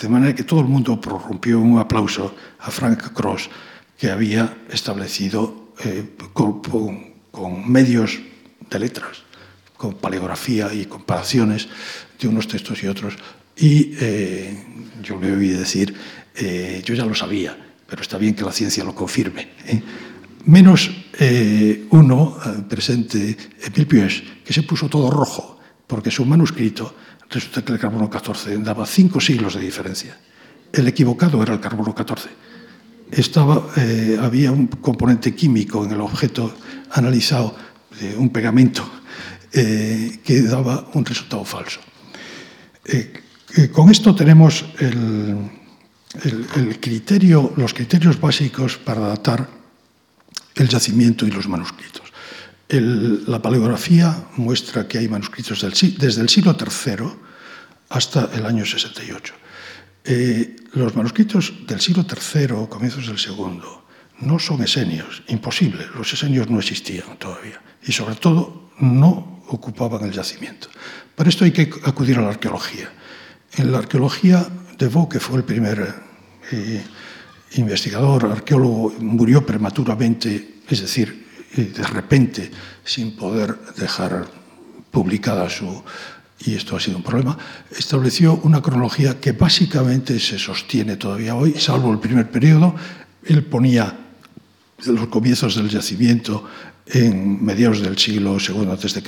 de manera que todo el mundo prorrumpió un aplauso a Frank Cross, que había establecido eh, con, con medios de letras con paleografía y comparaciones de unos textos y otros. Y eh, yo le oí decir, eh, yo ya lo sabía, pero está bien que la ciencia lo confirme. ¿eh? Menos eh, uno eh, presente, Emile Puech, que se puso todo rojo, porque su manuscrito, resulta que el carbono 14 daba cinco siglos de diferencia. El equivocado era el carbono 14. Estaba, eh, había un componente químico en el objeto analizado, un pegamento eh, que daba un resultado falso. Eh, eh, con esto tenemos los criterios básicos para datar el yacimiento y los manuscritos. La paleografía muestra que hay manuscritos desde el siglo III hasta el año 68. Eh, los manuscritos del siglo III, comienzos del segundo, no son esenios, imposible, los esenios no existían todavía y sobre todo no ocupaban el yacimiento. Para esto hay que acudir a la arqueología. En la arqueología, de Vaux, que fue el primer eh, investigador, arqueólogo, murió prematuramente, es decir, eh, de repente, sin poder dejar publicada su... Y esto ha sido un problema, estableció una cronología que básicamente se sostiene todavía hoy, salvo el primer periodo. Él ponía los comienzos del yacimiento en mediados del siglo II a.C.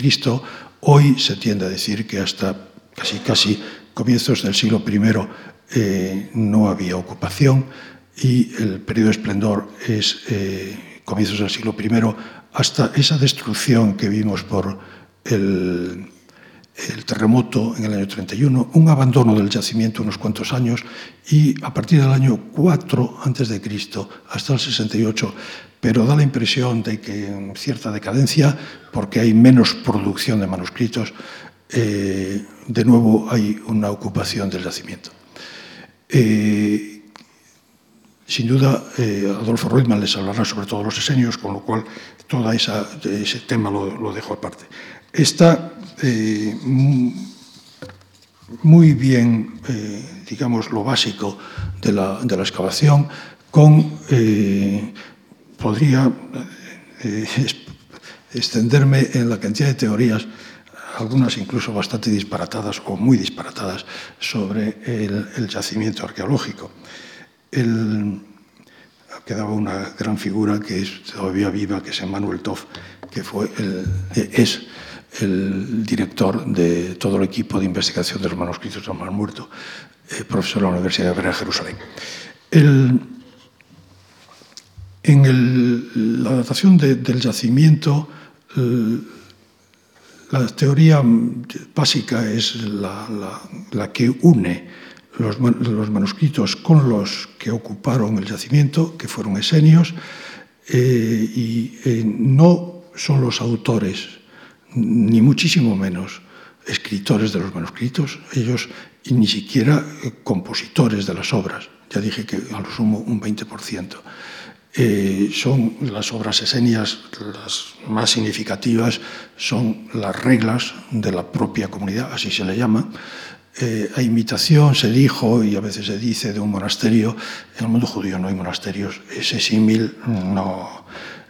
Hoy se tiende a decir que hasta casi, casi comienzos del siglo I eh, no había ocupación y el periodo de esplendor es eh, comienzos del siglo I hasta esa destrucción que vimos por el, el terremoto en el año 31, un abandono del yacimiento unos cuantos años y a partir del año 4 a.C. hasta el 68 pero da la impresión de que en cierta decadencia, porque hay menos producción de manuscritos, eh, de nuevo hay una ocupación del yacimiento. Eh, sin duda, eh, Adolfo Reutemann les hablará sobre todos los esenios, con lo cual todo ese tema lo, lo, dejo aparte. Está muy bien, digamos, lo básico de la, de la excavación, con podría eh, extenderme en la cantidad de teorías algunas incluso bastante disparatadas o muy disparatadas sobre el, yacimiento arqueológico. Quedaba una gran figura que es todavía viva, que es Emmanuel Toff, que fue el, es el director de todo el equipo de investigación de los manuscritos del Mar Muerto, eh, profesor de la Universidad de de Jerusalén. En la datación de, del yacimiento, el, la teoría básica es la, que une los, manuscritos con los que ocuparon el yacimiento, que fueron esenios, eh, y eh, no son los autores, ni muchísimo menos escritores de los manuscritos, ellos y ni siquiera eh, compositores de las obras, ya dije que a lo sumo un 20%. Eh, son las obras esenias las más significativas, son las reglas de la propia comunidad, así se le llama. Eh, a imitación se dijo y a veces se dice de un monasterio, en el mundo judío no hay monasterios, ese símil no,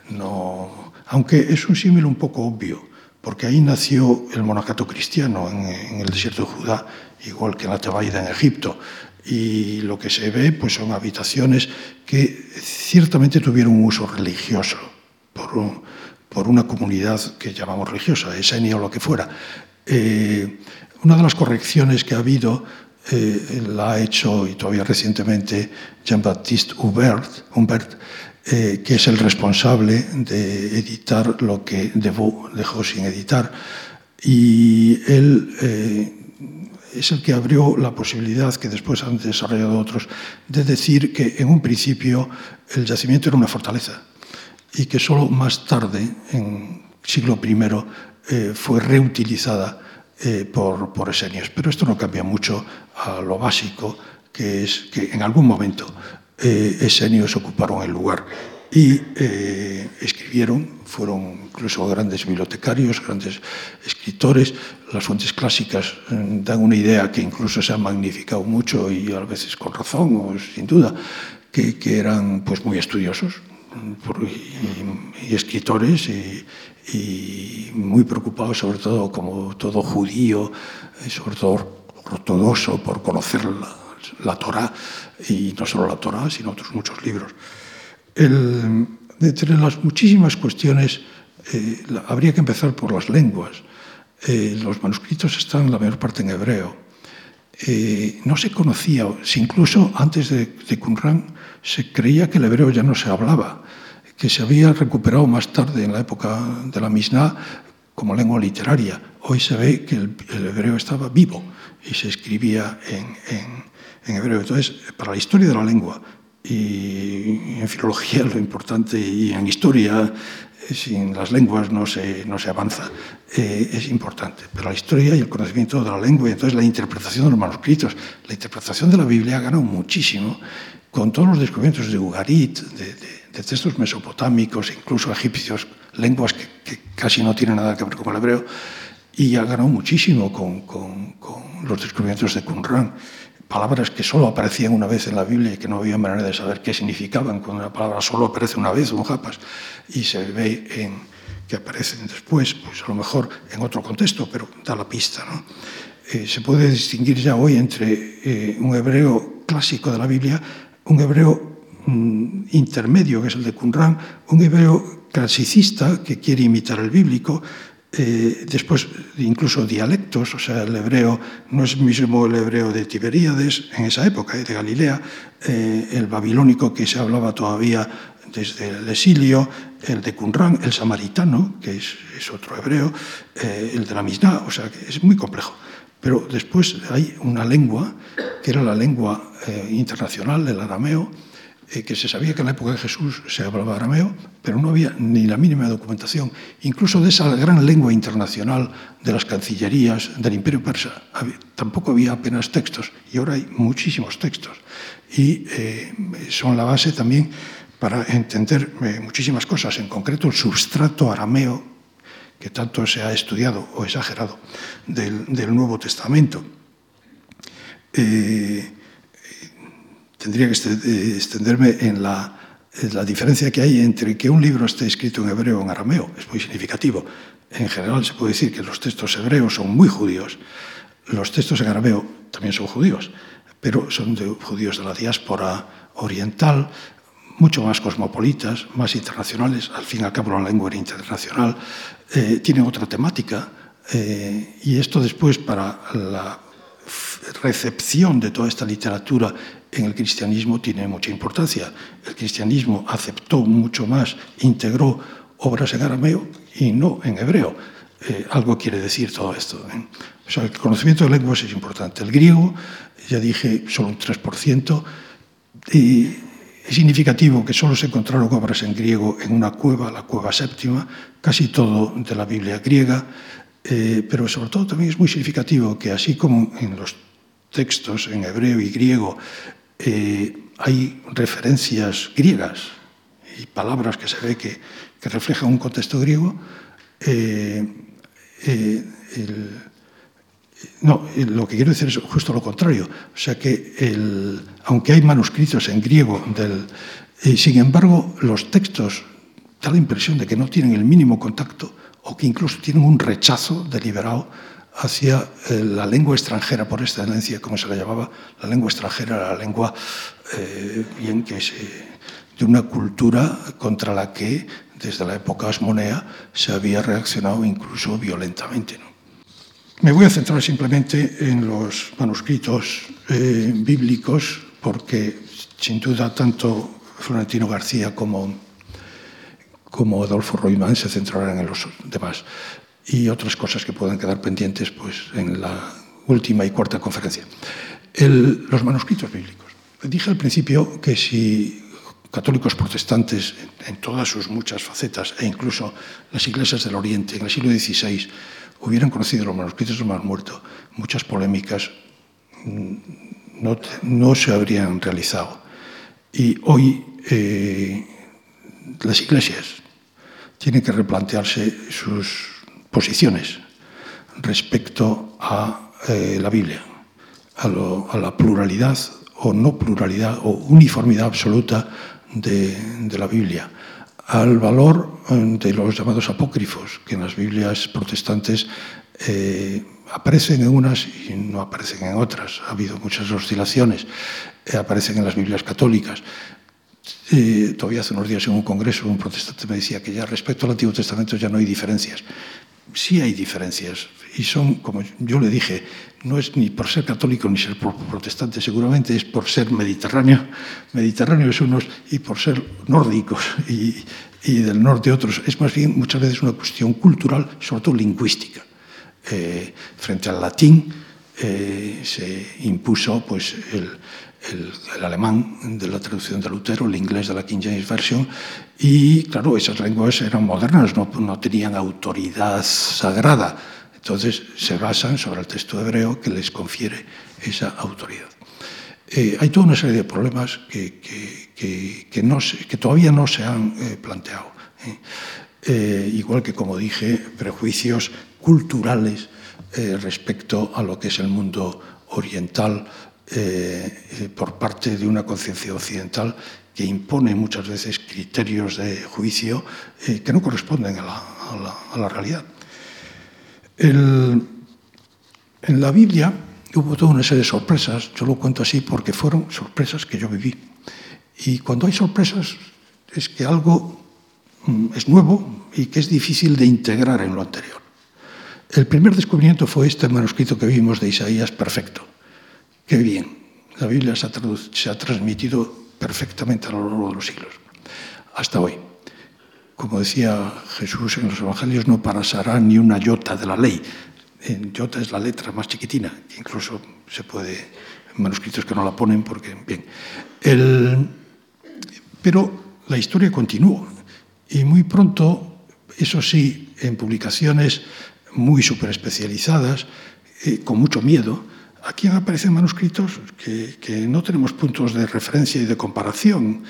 no, aunque es un símil un poco obvio, porque ahí nació el monacato cristiano en, en el desierto de Judá, igual que en la Tebaida en Egipto y lo que se ve pues, son habitaciones que ciertamente tuvieron un uso religioso por, un, por una comunidad que llamamos religiosa, esenia o lo que fuera. Eh, una de las correcciones que ha habido eh, la ha hecho y todavía recientemente Jean-Baptiste Humbert, Humbert eh, que es el responsable de editar lo que Debo dejó sin editar. Y él eh, es el que abrió la posibilidad, que después han desarrollado otros, de decir que en un principio el yacimiento era una fortaleza y que solo más tarde, en siglo I, eh, fue reutilizada eh, por, por esenios. Pero esto no cambia mucho a lo básico, que es que en algún momento eh, esenios ocuparon el lugar y escribieron, fueron incluso grandes bibliotecarios, grandes escritores. Las fuentes clásicas eh, dan una idea que incluso se han magnificado mucho y a veces con razón o sin duda, que, eran pues muy estudiosos y, escritores y, muy preocupados sobre todo como todo judío, y sobre todo ortodoxo por conocer la, la Torah y no solo la Torah, sino otros muchos libros. Entre las muchísimas cuestiones, eh, habría que empezar por las lenguas. Eh, los manuscritos están la mayor parte en hebreo. Eh, no se conocía, si incluso antes de, de Qumran se creía que el hebreo ya no se hablaba, que se había recuperado más tarde en la época de la Mishnah como lengua literaria. Hoy se ve que el, el hebreo estaba vivo y se escribía en, en, en hebreo. Entonces, para la historia de la lengua, y en filología [laughs] lo importante y en historia sin las lenguas no se, no se avanza, eh, es importante. Pero la historia y el conocimiento de la lengua y entonces la interpretación de los manuscritos, la interpretación de la Biblia ha ganado muchísimo con todos los descubrimientos de Ugarit, de, de, de textos mesopotámicos, incluso egipcios, lenguas que, que, casi no tienen nada que ver con el hebreo, y ha ganado muchísimo con, con, con los descubrimientos de Qumran palabras que solo aparecían una vez en la Biblia y que no había manera de saber qué significaban cuando una palabra solo aparece una vez, un japas, y se ve en, que aparecen después, pues a lo mejor en otro contexto, pero da la pista. ¿no? Eh, se puede distinguir ya hoy entre eh, un hebreo clásico de la Biblia, un hebreo mm, intermedio, que es el de Qumran, un hebreo clasicista que quiere imitar el bíblico, eh, después incluso dialectos, o sea, el hebreo no es mismo el hebreo de Tiberíades en esa época, de Galilea, eh, el babilónico que se hablaba todavía desde el exilio, el de Qumran, el samaritano, que es, otro hebreo, eh, el de la Mishnah, o sea, que es muy complejo. Pero después hay una lengua, que era la lengua internacional, el arameo, eh, que se sabía que en la época de Jesús se hablaba arameo, pero no había ni la mínima documentación, incluso de esa gran lengua internacional de las cancillerías del imperio persa. Había, tampoco había apenas textos, y ahora hay muchísimos textos. Y eh, son la base también para entender eh, muchísimas cosas, en concreto el substrato arameo, que tanto se ha estudiado o exagerado del, del Nuevo Testamento. Eh, tendría que eh, extenderme en la, en la, diferencia que hay entre que un libro esté escrito en hebreo o en arameo. Es muy significativo. en general se puede decir que los textos hebreos son muy judíos. Los textos en arameo también son judíos, pero son de judíos de la diáspora oriental, mucho más cosmopolitas, más internacionales. Al fin y al cabo, la lengua era internacional. Eh, tienen otra temática. Eh, y esto después, para la recepción de toda esta literatura en el cristianismo, tiene mucha importancia. El cristianismo aceptó mucho más, integró obras en arameo y no en hebreo. Eh, algo quiere decir todo esto. ¿eh? El conocimiento de lenguas es importante. El griego, ya dije, solo un 3%. Y es significativo que solo se encontraron obras en griego en una cueva, la cueva séptima, casi todo de la Biblia griega, eh, pero sobre todo también es muy significativo que así como en los textos en hebreo y griego hay referencias griegas y palabras que se ve que que refleja un contexto griego, eh, eh, no, lo que quiero decir es justo lo contrario. O sea que, aunque hay manuscritos en griego, del, eh, sin embargo, los textos da la impresión de que no tienen el mínimo contacto o que incluso tienen un rechazo deliberado hacia la lengua extranjera por excelencia, como se la llamaba, la lengua extranjera, la lengua bien que se, de una cultura contra la que desde la época asmonea se había reaccionado incluso violentamente. Me voy a centrar simplemente en los manuscritos eh, bíblicos porque sin duda tanto Florentino García como, como Adolfo Roimán se centrarán en los demás y otras cosas que puedan quedar pendientes pues, en la última y cuarta conferencia. los manuscritos bíblicos. Dije al principio que si católicos protestantes en todas sus muchas facetas e incluso las iglesias del Oriente en el siglo XVI hubieran conocido los manuscritos del Mar Muerto, muchas polémicas mm, no, no se habrían realizado. Y hoy eh, las iglesias tienen que replantearse sus posiciones respecto a eh, la Biblia, a, la pluralidad o no pluralidad o uniformidad absoluta de, la Biblia, al valor eh, de los llamados apócrifos, que en las Biblias protestantes eh, aparecen en unas y no aparecen en otras. Ha habido muchas oscilaciones. Aparecen en las Biblias católicas. Todavía hace unos días en un congreso un protestante me decía que ya respecto al Antiguo Testamento ya no hay diferencias. Sí hay diferencias y son, como yo le dije, no es ni por ser católico ni ser protestante, seguramente es por ser mediterráneo, mediterráneos unos y por ser nórdicos y, del norte otros. Es más bien muchas veces una cuestión cultural, sobre todo lingüística. Eh, frente al latín eh, se impuso pues, el, alemán de la traducción de Lutero, el inglés de la King James Version, y claro, esas lenguas eran modernas, no, tenían autoridad sagrada entonces se basan sobre el texto hebreo que les confiere esa autoridad. Eh, hay toda una serie de problemas que, no que todavía no se han eh, planteado. ¿eh? igual que, como dije, prejuicios culturales respecto a lo que es el mundo oriental por parte de una conciencia occidental que impone muchas veces criterios de juicio que no corresponden a la, a la realidad en la Biblia hubo toda una serie de sorpresas, yo lo cuento así porque fueron sorpresas que yo viví. Y cuando hay sorpresas es que algo mm, es nuevo y que es difícil de integrar en lo anterior. El primer descubrimiento fue este manuscrito que vimos de Isaías perfecto. Qué bien, la Biblia se ha, transmitido perfectamente a lo largo de los siglos, hasta hoy. Como decía Jesús en los Evangelios, no pasará ni una yota de la ley. En yota es la letra más chiquitina, incluso se puede, en manuscritos que no la ponen, porque, bien. Pero la historia continuó y muy pronto, eso sí, en publicaciones muy super especializadas, eh, con mucho miedo, aquí aparecen manuscritos que, no tenemos puntos de referencia y de comparación.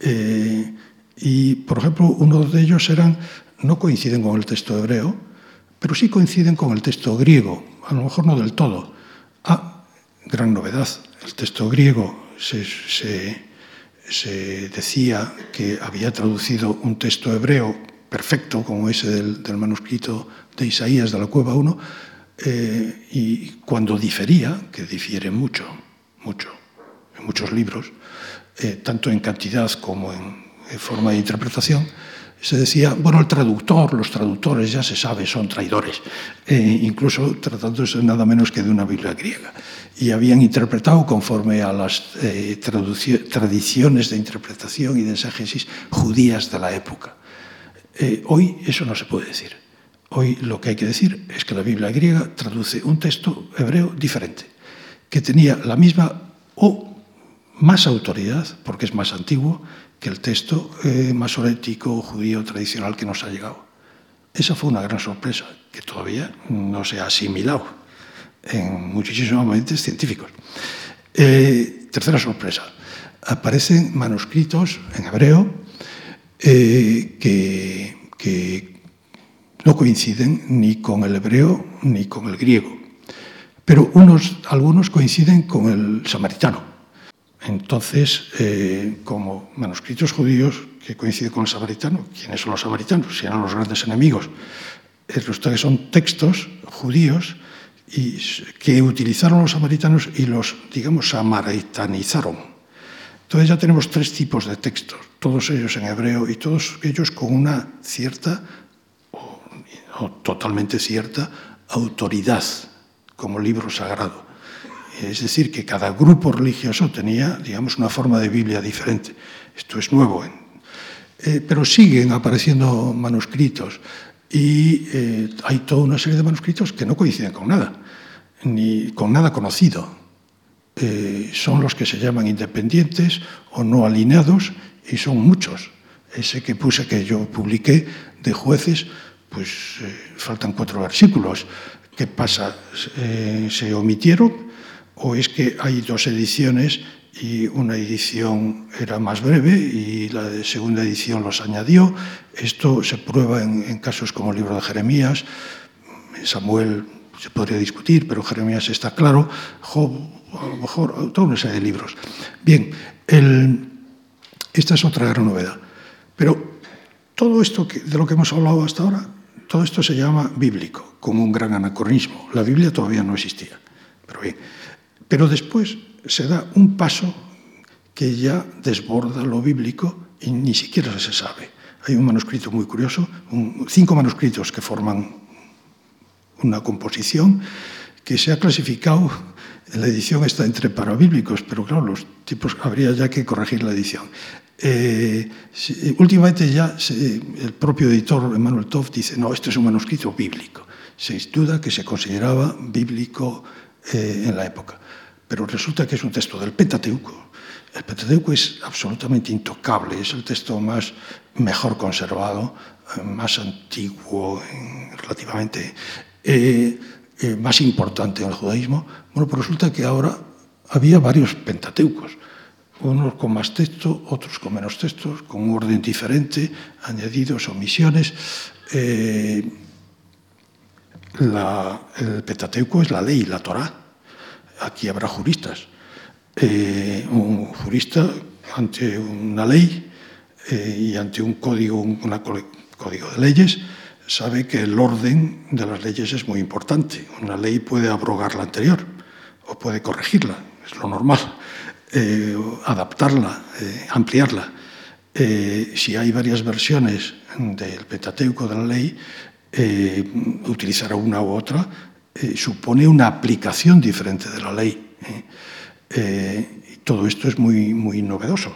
Eh, y, por ejemplo, uno de ellos eran, no coinciden con el texto hebreo, pero sí coinciden con el texto griego, a lo mejor no del todo. Ah, gran novedad, el texto griego se, decía que había traducido un texto hebreo perfecto como ese del, del manuscrito de Isaías de la Cueva 1, eh, y cuando difería, que difiere mucho, mucho, en muchos libros, eh, tanto en cantidad como en, en, forma de interpretación, se decía, bueno, el traductor, los traductores ya se sabe, son traidores, eh, incluso tratándose nada menos que de una Biblia griega. Y habían interpretado conforme a las eh, tradiciones de interpretación y de exégesis judías de la época. Eh, hoy eso no se puede decir. Hoy lo que hay que decir es que la Biblia griega traduce un texto hebreo diferente, que tenía la misma o más autoridad, porque es más antiguo, que el texto eh, masorético judío tradicional que nos ha llegado. Esa fue una gran sorpresa, que todavía no se ha asimilado en muchísimos mentes científicos. Eh, tercera sorpresa, aparecen manuscritos en hebreo eh, que, que no coinciden ni con el hebreo ni con el griego, pero unos, algunos coinciden con el samaritano. Entonces, eh, como manuscritos judíos que coinciden con el samaritano, ¿quiénes son los samaritanos? Si eran los grandes enemigos. Resulta que son textos judíos y que utilizaron los samaritanos y los, digamos, samaritanizaron. Entonces ya tenemos tres tipos de textos, todos ellos en hebreo y todos ellos con una cierta totalmente cierta autoridad como libro sagrado. Es decir, que cada grupo religioso tenía, digamos, una forma de Biblia diferente. Esto es nuevo. Eh, pero siguen apareciendo manuscritos y eh, hay toda una serie de manuscritos que no coinciden con nada, ni con nada conocido. Eh, son los que se llaman independientes o no alineados y son muchos. Ese que puse, que yo publiqué de jueces, pues eh, faltan cuatro versículos. ¿Qué pasa? Eh, se omitieron o es que hay dos ediciones y una edición era más breve y la segunda edición los añadió. Esto se prueba en, casos como el libro de Jeremías, Samuel se podría discutir, pero Jeremías está claro, Job, a lo mejor, toda una serie de libros. Bien, esta es otra gran novedad. Pero todo esto de lo que hemos hablado hasta ahora, todo esto se llama bíblico, como un gran anacronismo. La Biblia todavía no existía. Pero bien, pero después se da un paso que ya desborda lo bíblico y ni siquiera se sabe. Hay un manuscrito muy curioso, cinco manuscritos que forman una composición que se ha clasificado, la edición está entre parabíblicos, pero claro, los tipos habría ya que corregir la edición. Eh, últimamente ya se, el propio editor Emmanuel Toff dice, no, esto es un manuscrito bíblico. Se duda que se consideraba bíblico eh, en la época pero resulta que es un texto del Pentateuco. El Pentateuco es absolutamente intocable, es el texto más mejor conservado, eh, más antiguo relativamente, eh, eh, más importante en el judaísmo. Bueno, pues resulta que ahora había varios Pentateucos, unos con más texto, otros con menos textos, con un orden diferente, añadidos, omisiones. Eh, el Pentateuco es la ley, la Torá, aquí habrá juristas. Eh, un jurista ante una ley eh, y ante un código, un código de leyes, sabe que el orden de las leyes es muy importante. Una ley puede abrogar la anterior o puede corregirla, es lo normal, eh, adaptarla, eh, ampliarla. Eh, si hay varias versiones del Pentateuco de la ley, utilizará una u otra supone una aplicación diferente de la ley. todo esto es muy, muy novedoso,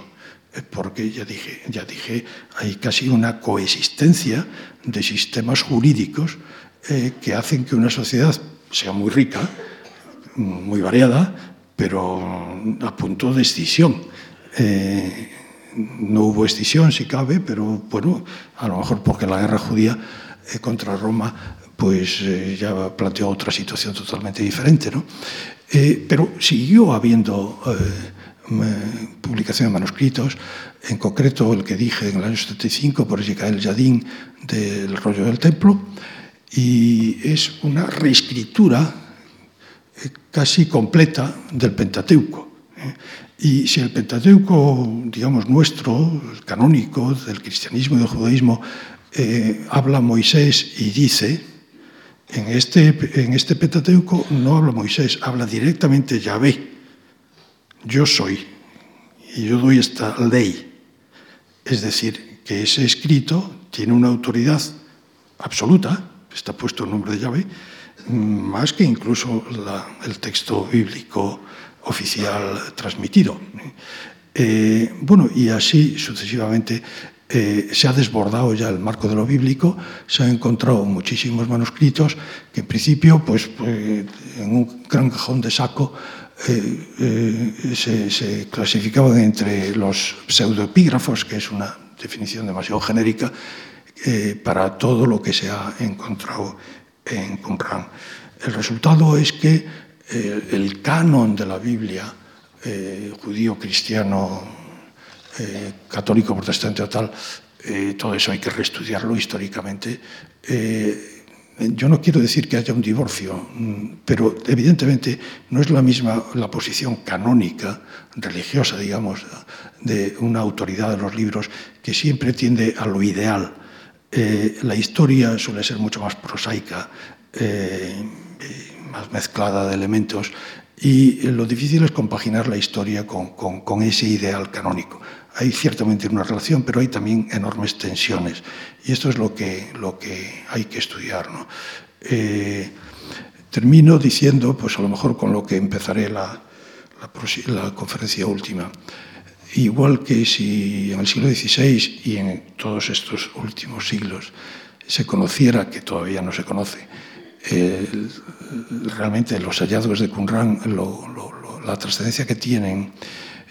porque ya dije, ya dije, hay casi una coexistencia de sistemas jurídicos eh, que hacen que una sociedad sea muy rica, muy variada, pero a punto de extinción. Eh, no hubo extinción, si cabe, pero bueno, a lo mejor porque la guerra judía eh, contra Roma pues ya planteó otra situación totalmente diferente. ¿no? Pero siguió habiendo publicación de manuscritos, en concreto el que dije en el año 75 por Ezequiel Yadín del rollo del templo, y es una reescritura eh, casi completa del Pentateuco. ¿eh? Y si el Pentateuco, digamos, nuestro, el canónico, del cristianismo y del judaísmo, eh, habla Moisés y dice, en este, en este Pentateuco no habla Moisés, habla directamente Yahvé. Yo soy y yo doy esta ley. Es decir, que ese escrito tiene una autoridad absoluta, está puesto el nombre de Yahvé, más que incluso el texto bíblico oficial transmitido. Eh, bueno, y así sucesivamente eh, se ha desbordado ya el marco de lo bíblico, se han encontrado muchísimos manuscritos que en principio, pues, pues en un gran cajón de saco, eh, se, se, clasificaban entre los pseudoepígrafos, que es una definición demasiado genérica, para todo lo que se ha encontrado en Qumran. El resultado es que el canon de la Biblia, eh, judío, cristiano, eh, católico, protestante o tal, eh, todo eso hay que reestudiarlo históricamente. Yo no quiero decir que haya un divorcio, mm, pero evidentemente no es la misma la posición canónica, religiosa, digamos, de una autoridad de los libros que siempre tiende a lo ideal. la historia suele ser mucho más prosaica, más mezclada de elementos y lo difícil es compaginar la historia con, ese ideal canónico. Hay ciertamente una relación, pero hay también enormes tensiones. Y esto es lo que, lo que hay que estudiar. ¿no? Eh, termino diciendo, pues a lo mejor con lo que empezaré la, la, la conferencia última. Igual que si en el siglo XVI y en todos estos últimos siglos se conociera, que todavía no se conoce, eh, realmente los hallazgos de Qumran, la trascendencia que tienen,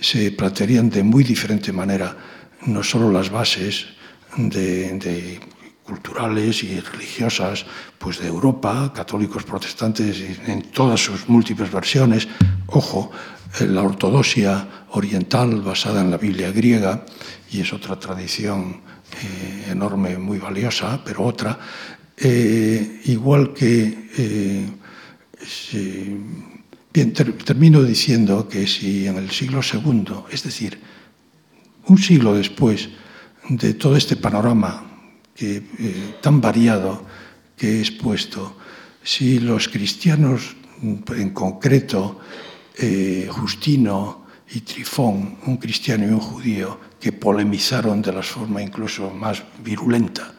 se plantearían de muy diferente manera, no solo las bases de, culturales y religiosas pues de Europa, católicos, protestantes, en todas sus múltiples versiones. Ojo, eh, la ortodoxia oriental basada en la Biblia griega, y es otra tradición eh, enorme, muy valiosa, pero otra, eh, igual que... Eh, bien, termino diciendo que si en el siglo II, es decir, un siglo después de todo este panorama eh, tan variado que he expuesto, si los cristianos, en concreto Justino y Trifón, un cristiano y un judío, que polemizaron de la forma incluso más virulenta,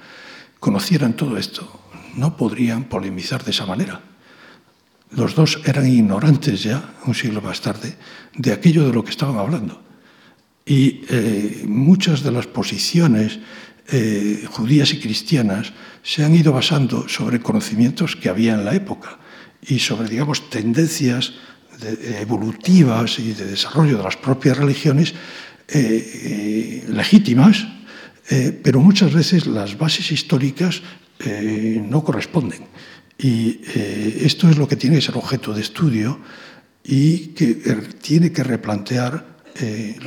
conocieran todo esto, no podrían polemizar de esa manera. Los dos eran ignorantes ya, un siglo más tarde, de aquello de lo que estaban hablando. Y eh, muchas de las posiciones eh, judías y cristianas se han ido basando sobre conocimientos que había en la época y sobre, digamos, tendencias evolutivas y de desarrollo de las propias religiones eh, legítimas, pero muchas veces las bases históricas no corresponden. Y eh, esto es lo que tiene que ser objeto de estudio y que tiene que replantear,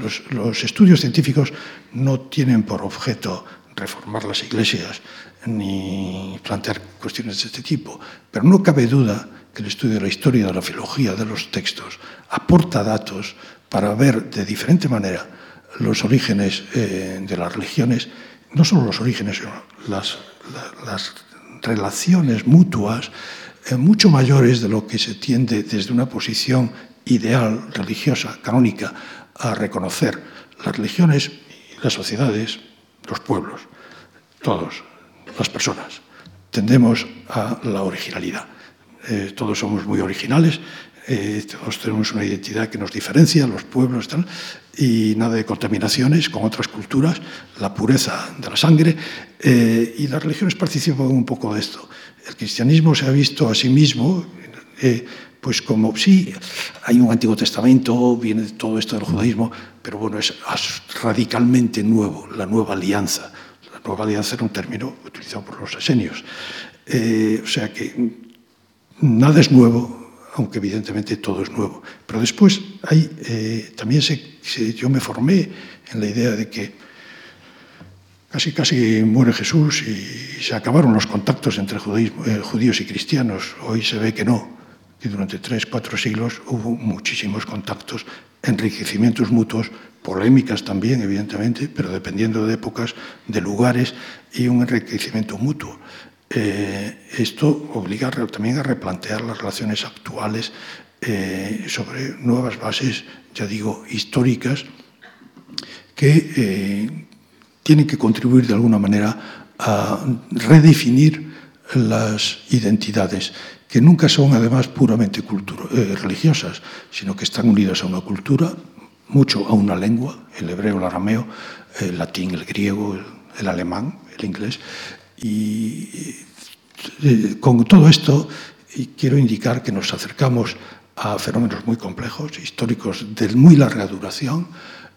los, los, estudios científicos no tienen por objeto reformar las iglesias ni plantear cuestiones de este tipo, pero no cabe duda que el estudio de la historia, de la filología, de los textos, aporta datos para ver de diferente manera los orígenes eh, de las religiones, no solo los orígenes, sino las, las relaciones mutuas eh, mucho mayores de lo que se tiende desde una posición ideal, religiosa, canónica, a reconocer las religiones, las sociedades, los pueblos, todos, las personas. Tendemos a la originalidad. Eh, todos somos muy originales, eh, todos tenemos una identidad que nos diferencia, los pueblos, tal, y nada de contaminaciones con otras culturas, la pureza de la sangre, eh, y las religiones participan un poco de esto. El cristianismo se ha visto a sí mismo, eh, pues como, sí, hay un Antiguo Testamento, viene todo esto del judaísmo, pero bueno, es radicalmente nuevo, la nueva alianza. La nueva alianza era un término utilizado por los esenios. o sea que nada es nuevo, aunque evidentemente todo es nuevo. Pero después hay, eh, también yo me formé en la idea de que casi casi muere Jesús y se acabaron los contactos entre eh, judíos y cristianos. Hoy se ve que no, que durante tres, cuatro siglos hubo muchísimos contactos, enriquecimientos mutuos, polémicas también, evidentemente, pero dependiendo de épocas, de lugares y un enriquecimiento mutuo. Eh, esto obliga también a replantear las relaciones actuales eh, sobre nuevas bases, ya digo, históricas, que eh, tienen que contribuir de alguna manera a redefinir las identidades, que nunca son además puramente religiosas, sino que están unidas a una cultura, mucho a una lengua, el hebreo, el arameo, el latín, el griego, el alemán, el inglés. Y eh, con todo esto quiero indicar que nos acercamos a fenómenos muy complejos, históricos de muy larga duración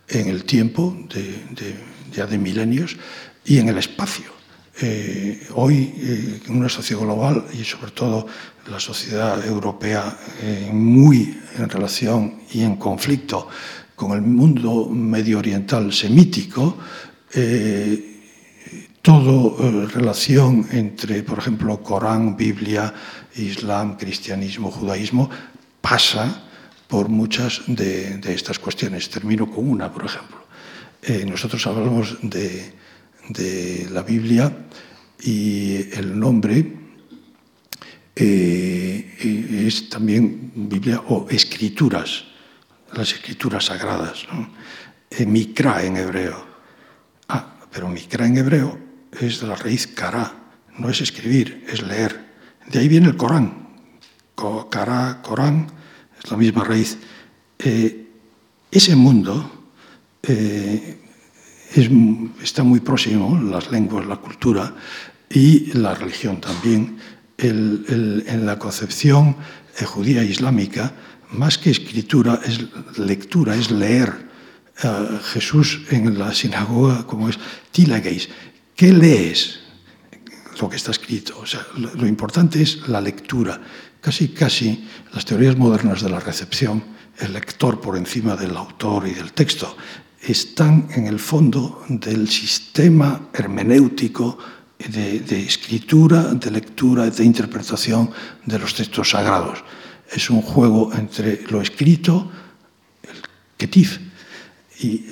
en el tiempo, de, de, ya de milenios, y en el espacio. Eh, hoy, eh, en una sociedad global y sobre todo la sociedad europea eh, muy en relación y en conflicto con el mundo medio oriental semítico, eh, todo eh, relación entre, por ejemplo, Corán, Biblia, Islam, cristianismo, judaísmo, pasa por muchas de, estas cuestiones. Termino con una, por ejemplo. Eh, nosotros hablamos de, la Biblia y el nombre eh, es también Biblia o escrituras, las escrituras sagradas. ¿no? Mikra en hebreo. Ah, pero mikra en hebreo es la raíz kara, no es escribir, es leer. De ahí viene el Corán. Kara, Corán, es la misma raíz. Eh, ese mundo eh, es, está muy próximo, las lenguas, la cultura y la religión también, en la concepción eh, judía islámica, más que escritura, es lectura, es leer. Jesús en la sinagoga, como es tilageis, ¿qué lees? Lo que está escrito. O sea, lo, importante es la lectura. Casi, casi las teorías modernas de la recepción, el lector por encima del autor y del texto, están en el fondo del sistema hermenéutico de, escritura, de lectura, de interpretación de los textos sagrados. Es un juego entre lo escrito, el ketif, y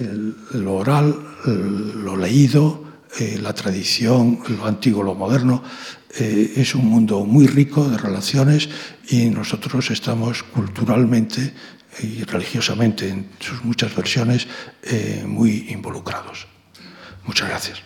lo oral, lo leído, eh, la tradición, lo antiguo, lo moderno. Eh, es un mundo muy rico de relaciones y nosotros estamos culturalmente y religiosamente en sus muchas versiones eh, muy involucrados. Muchas gracias.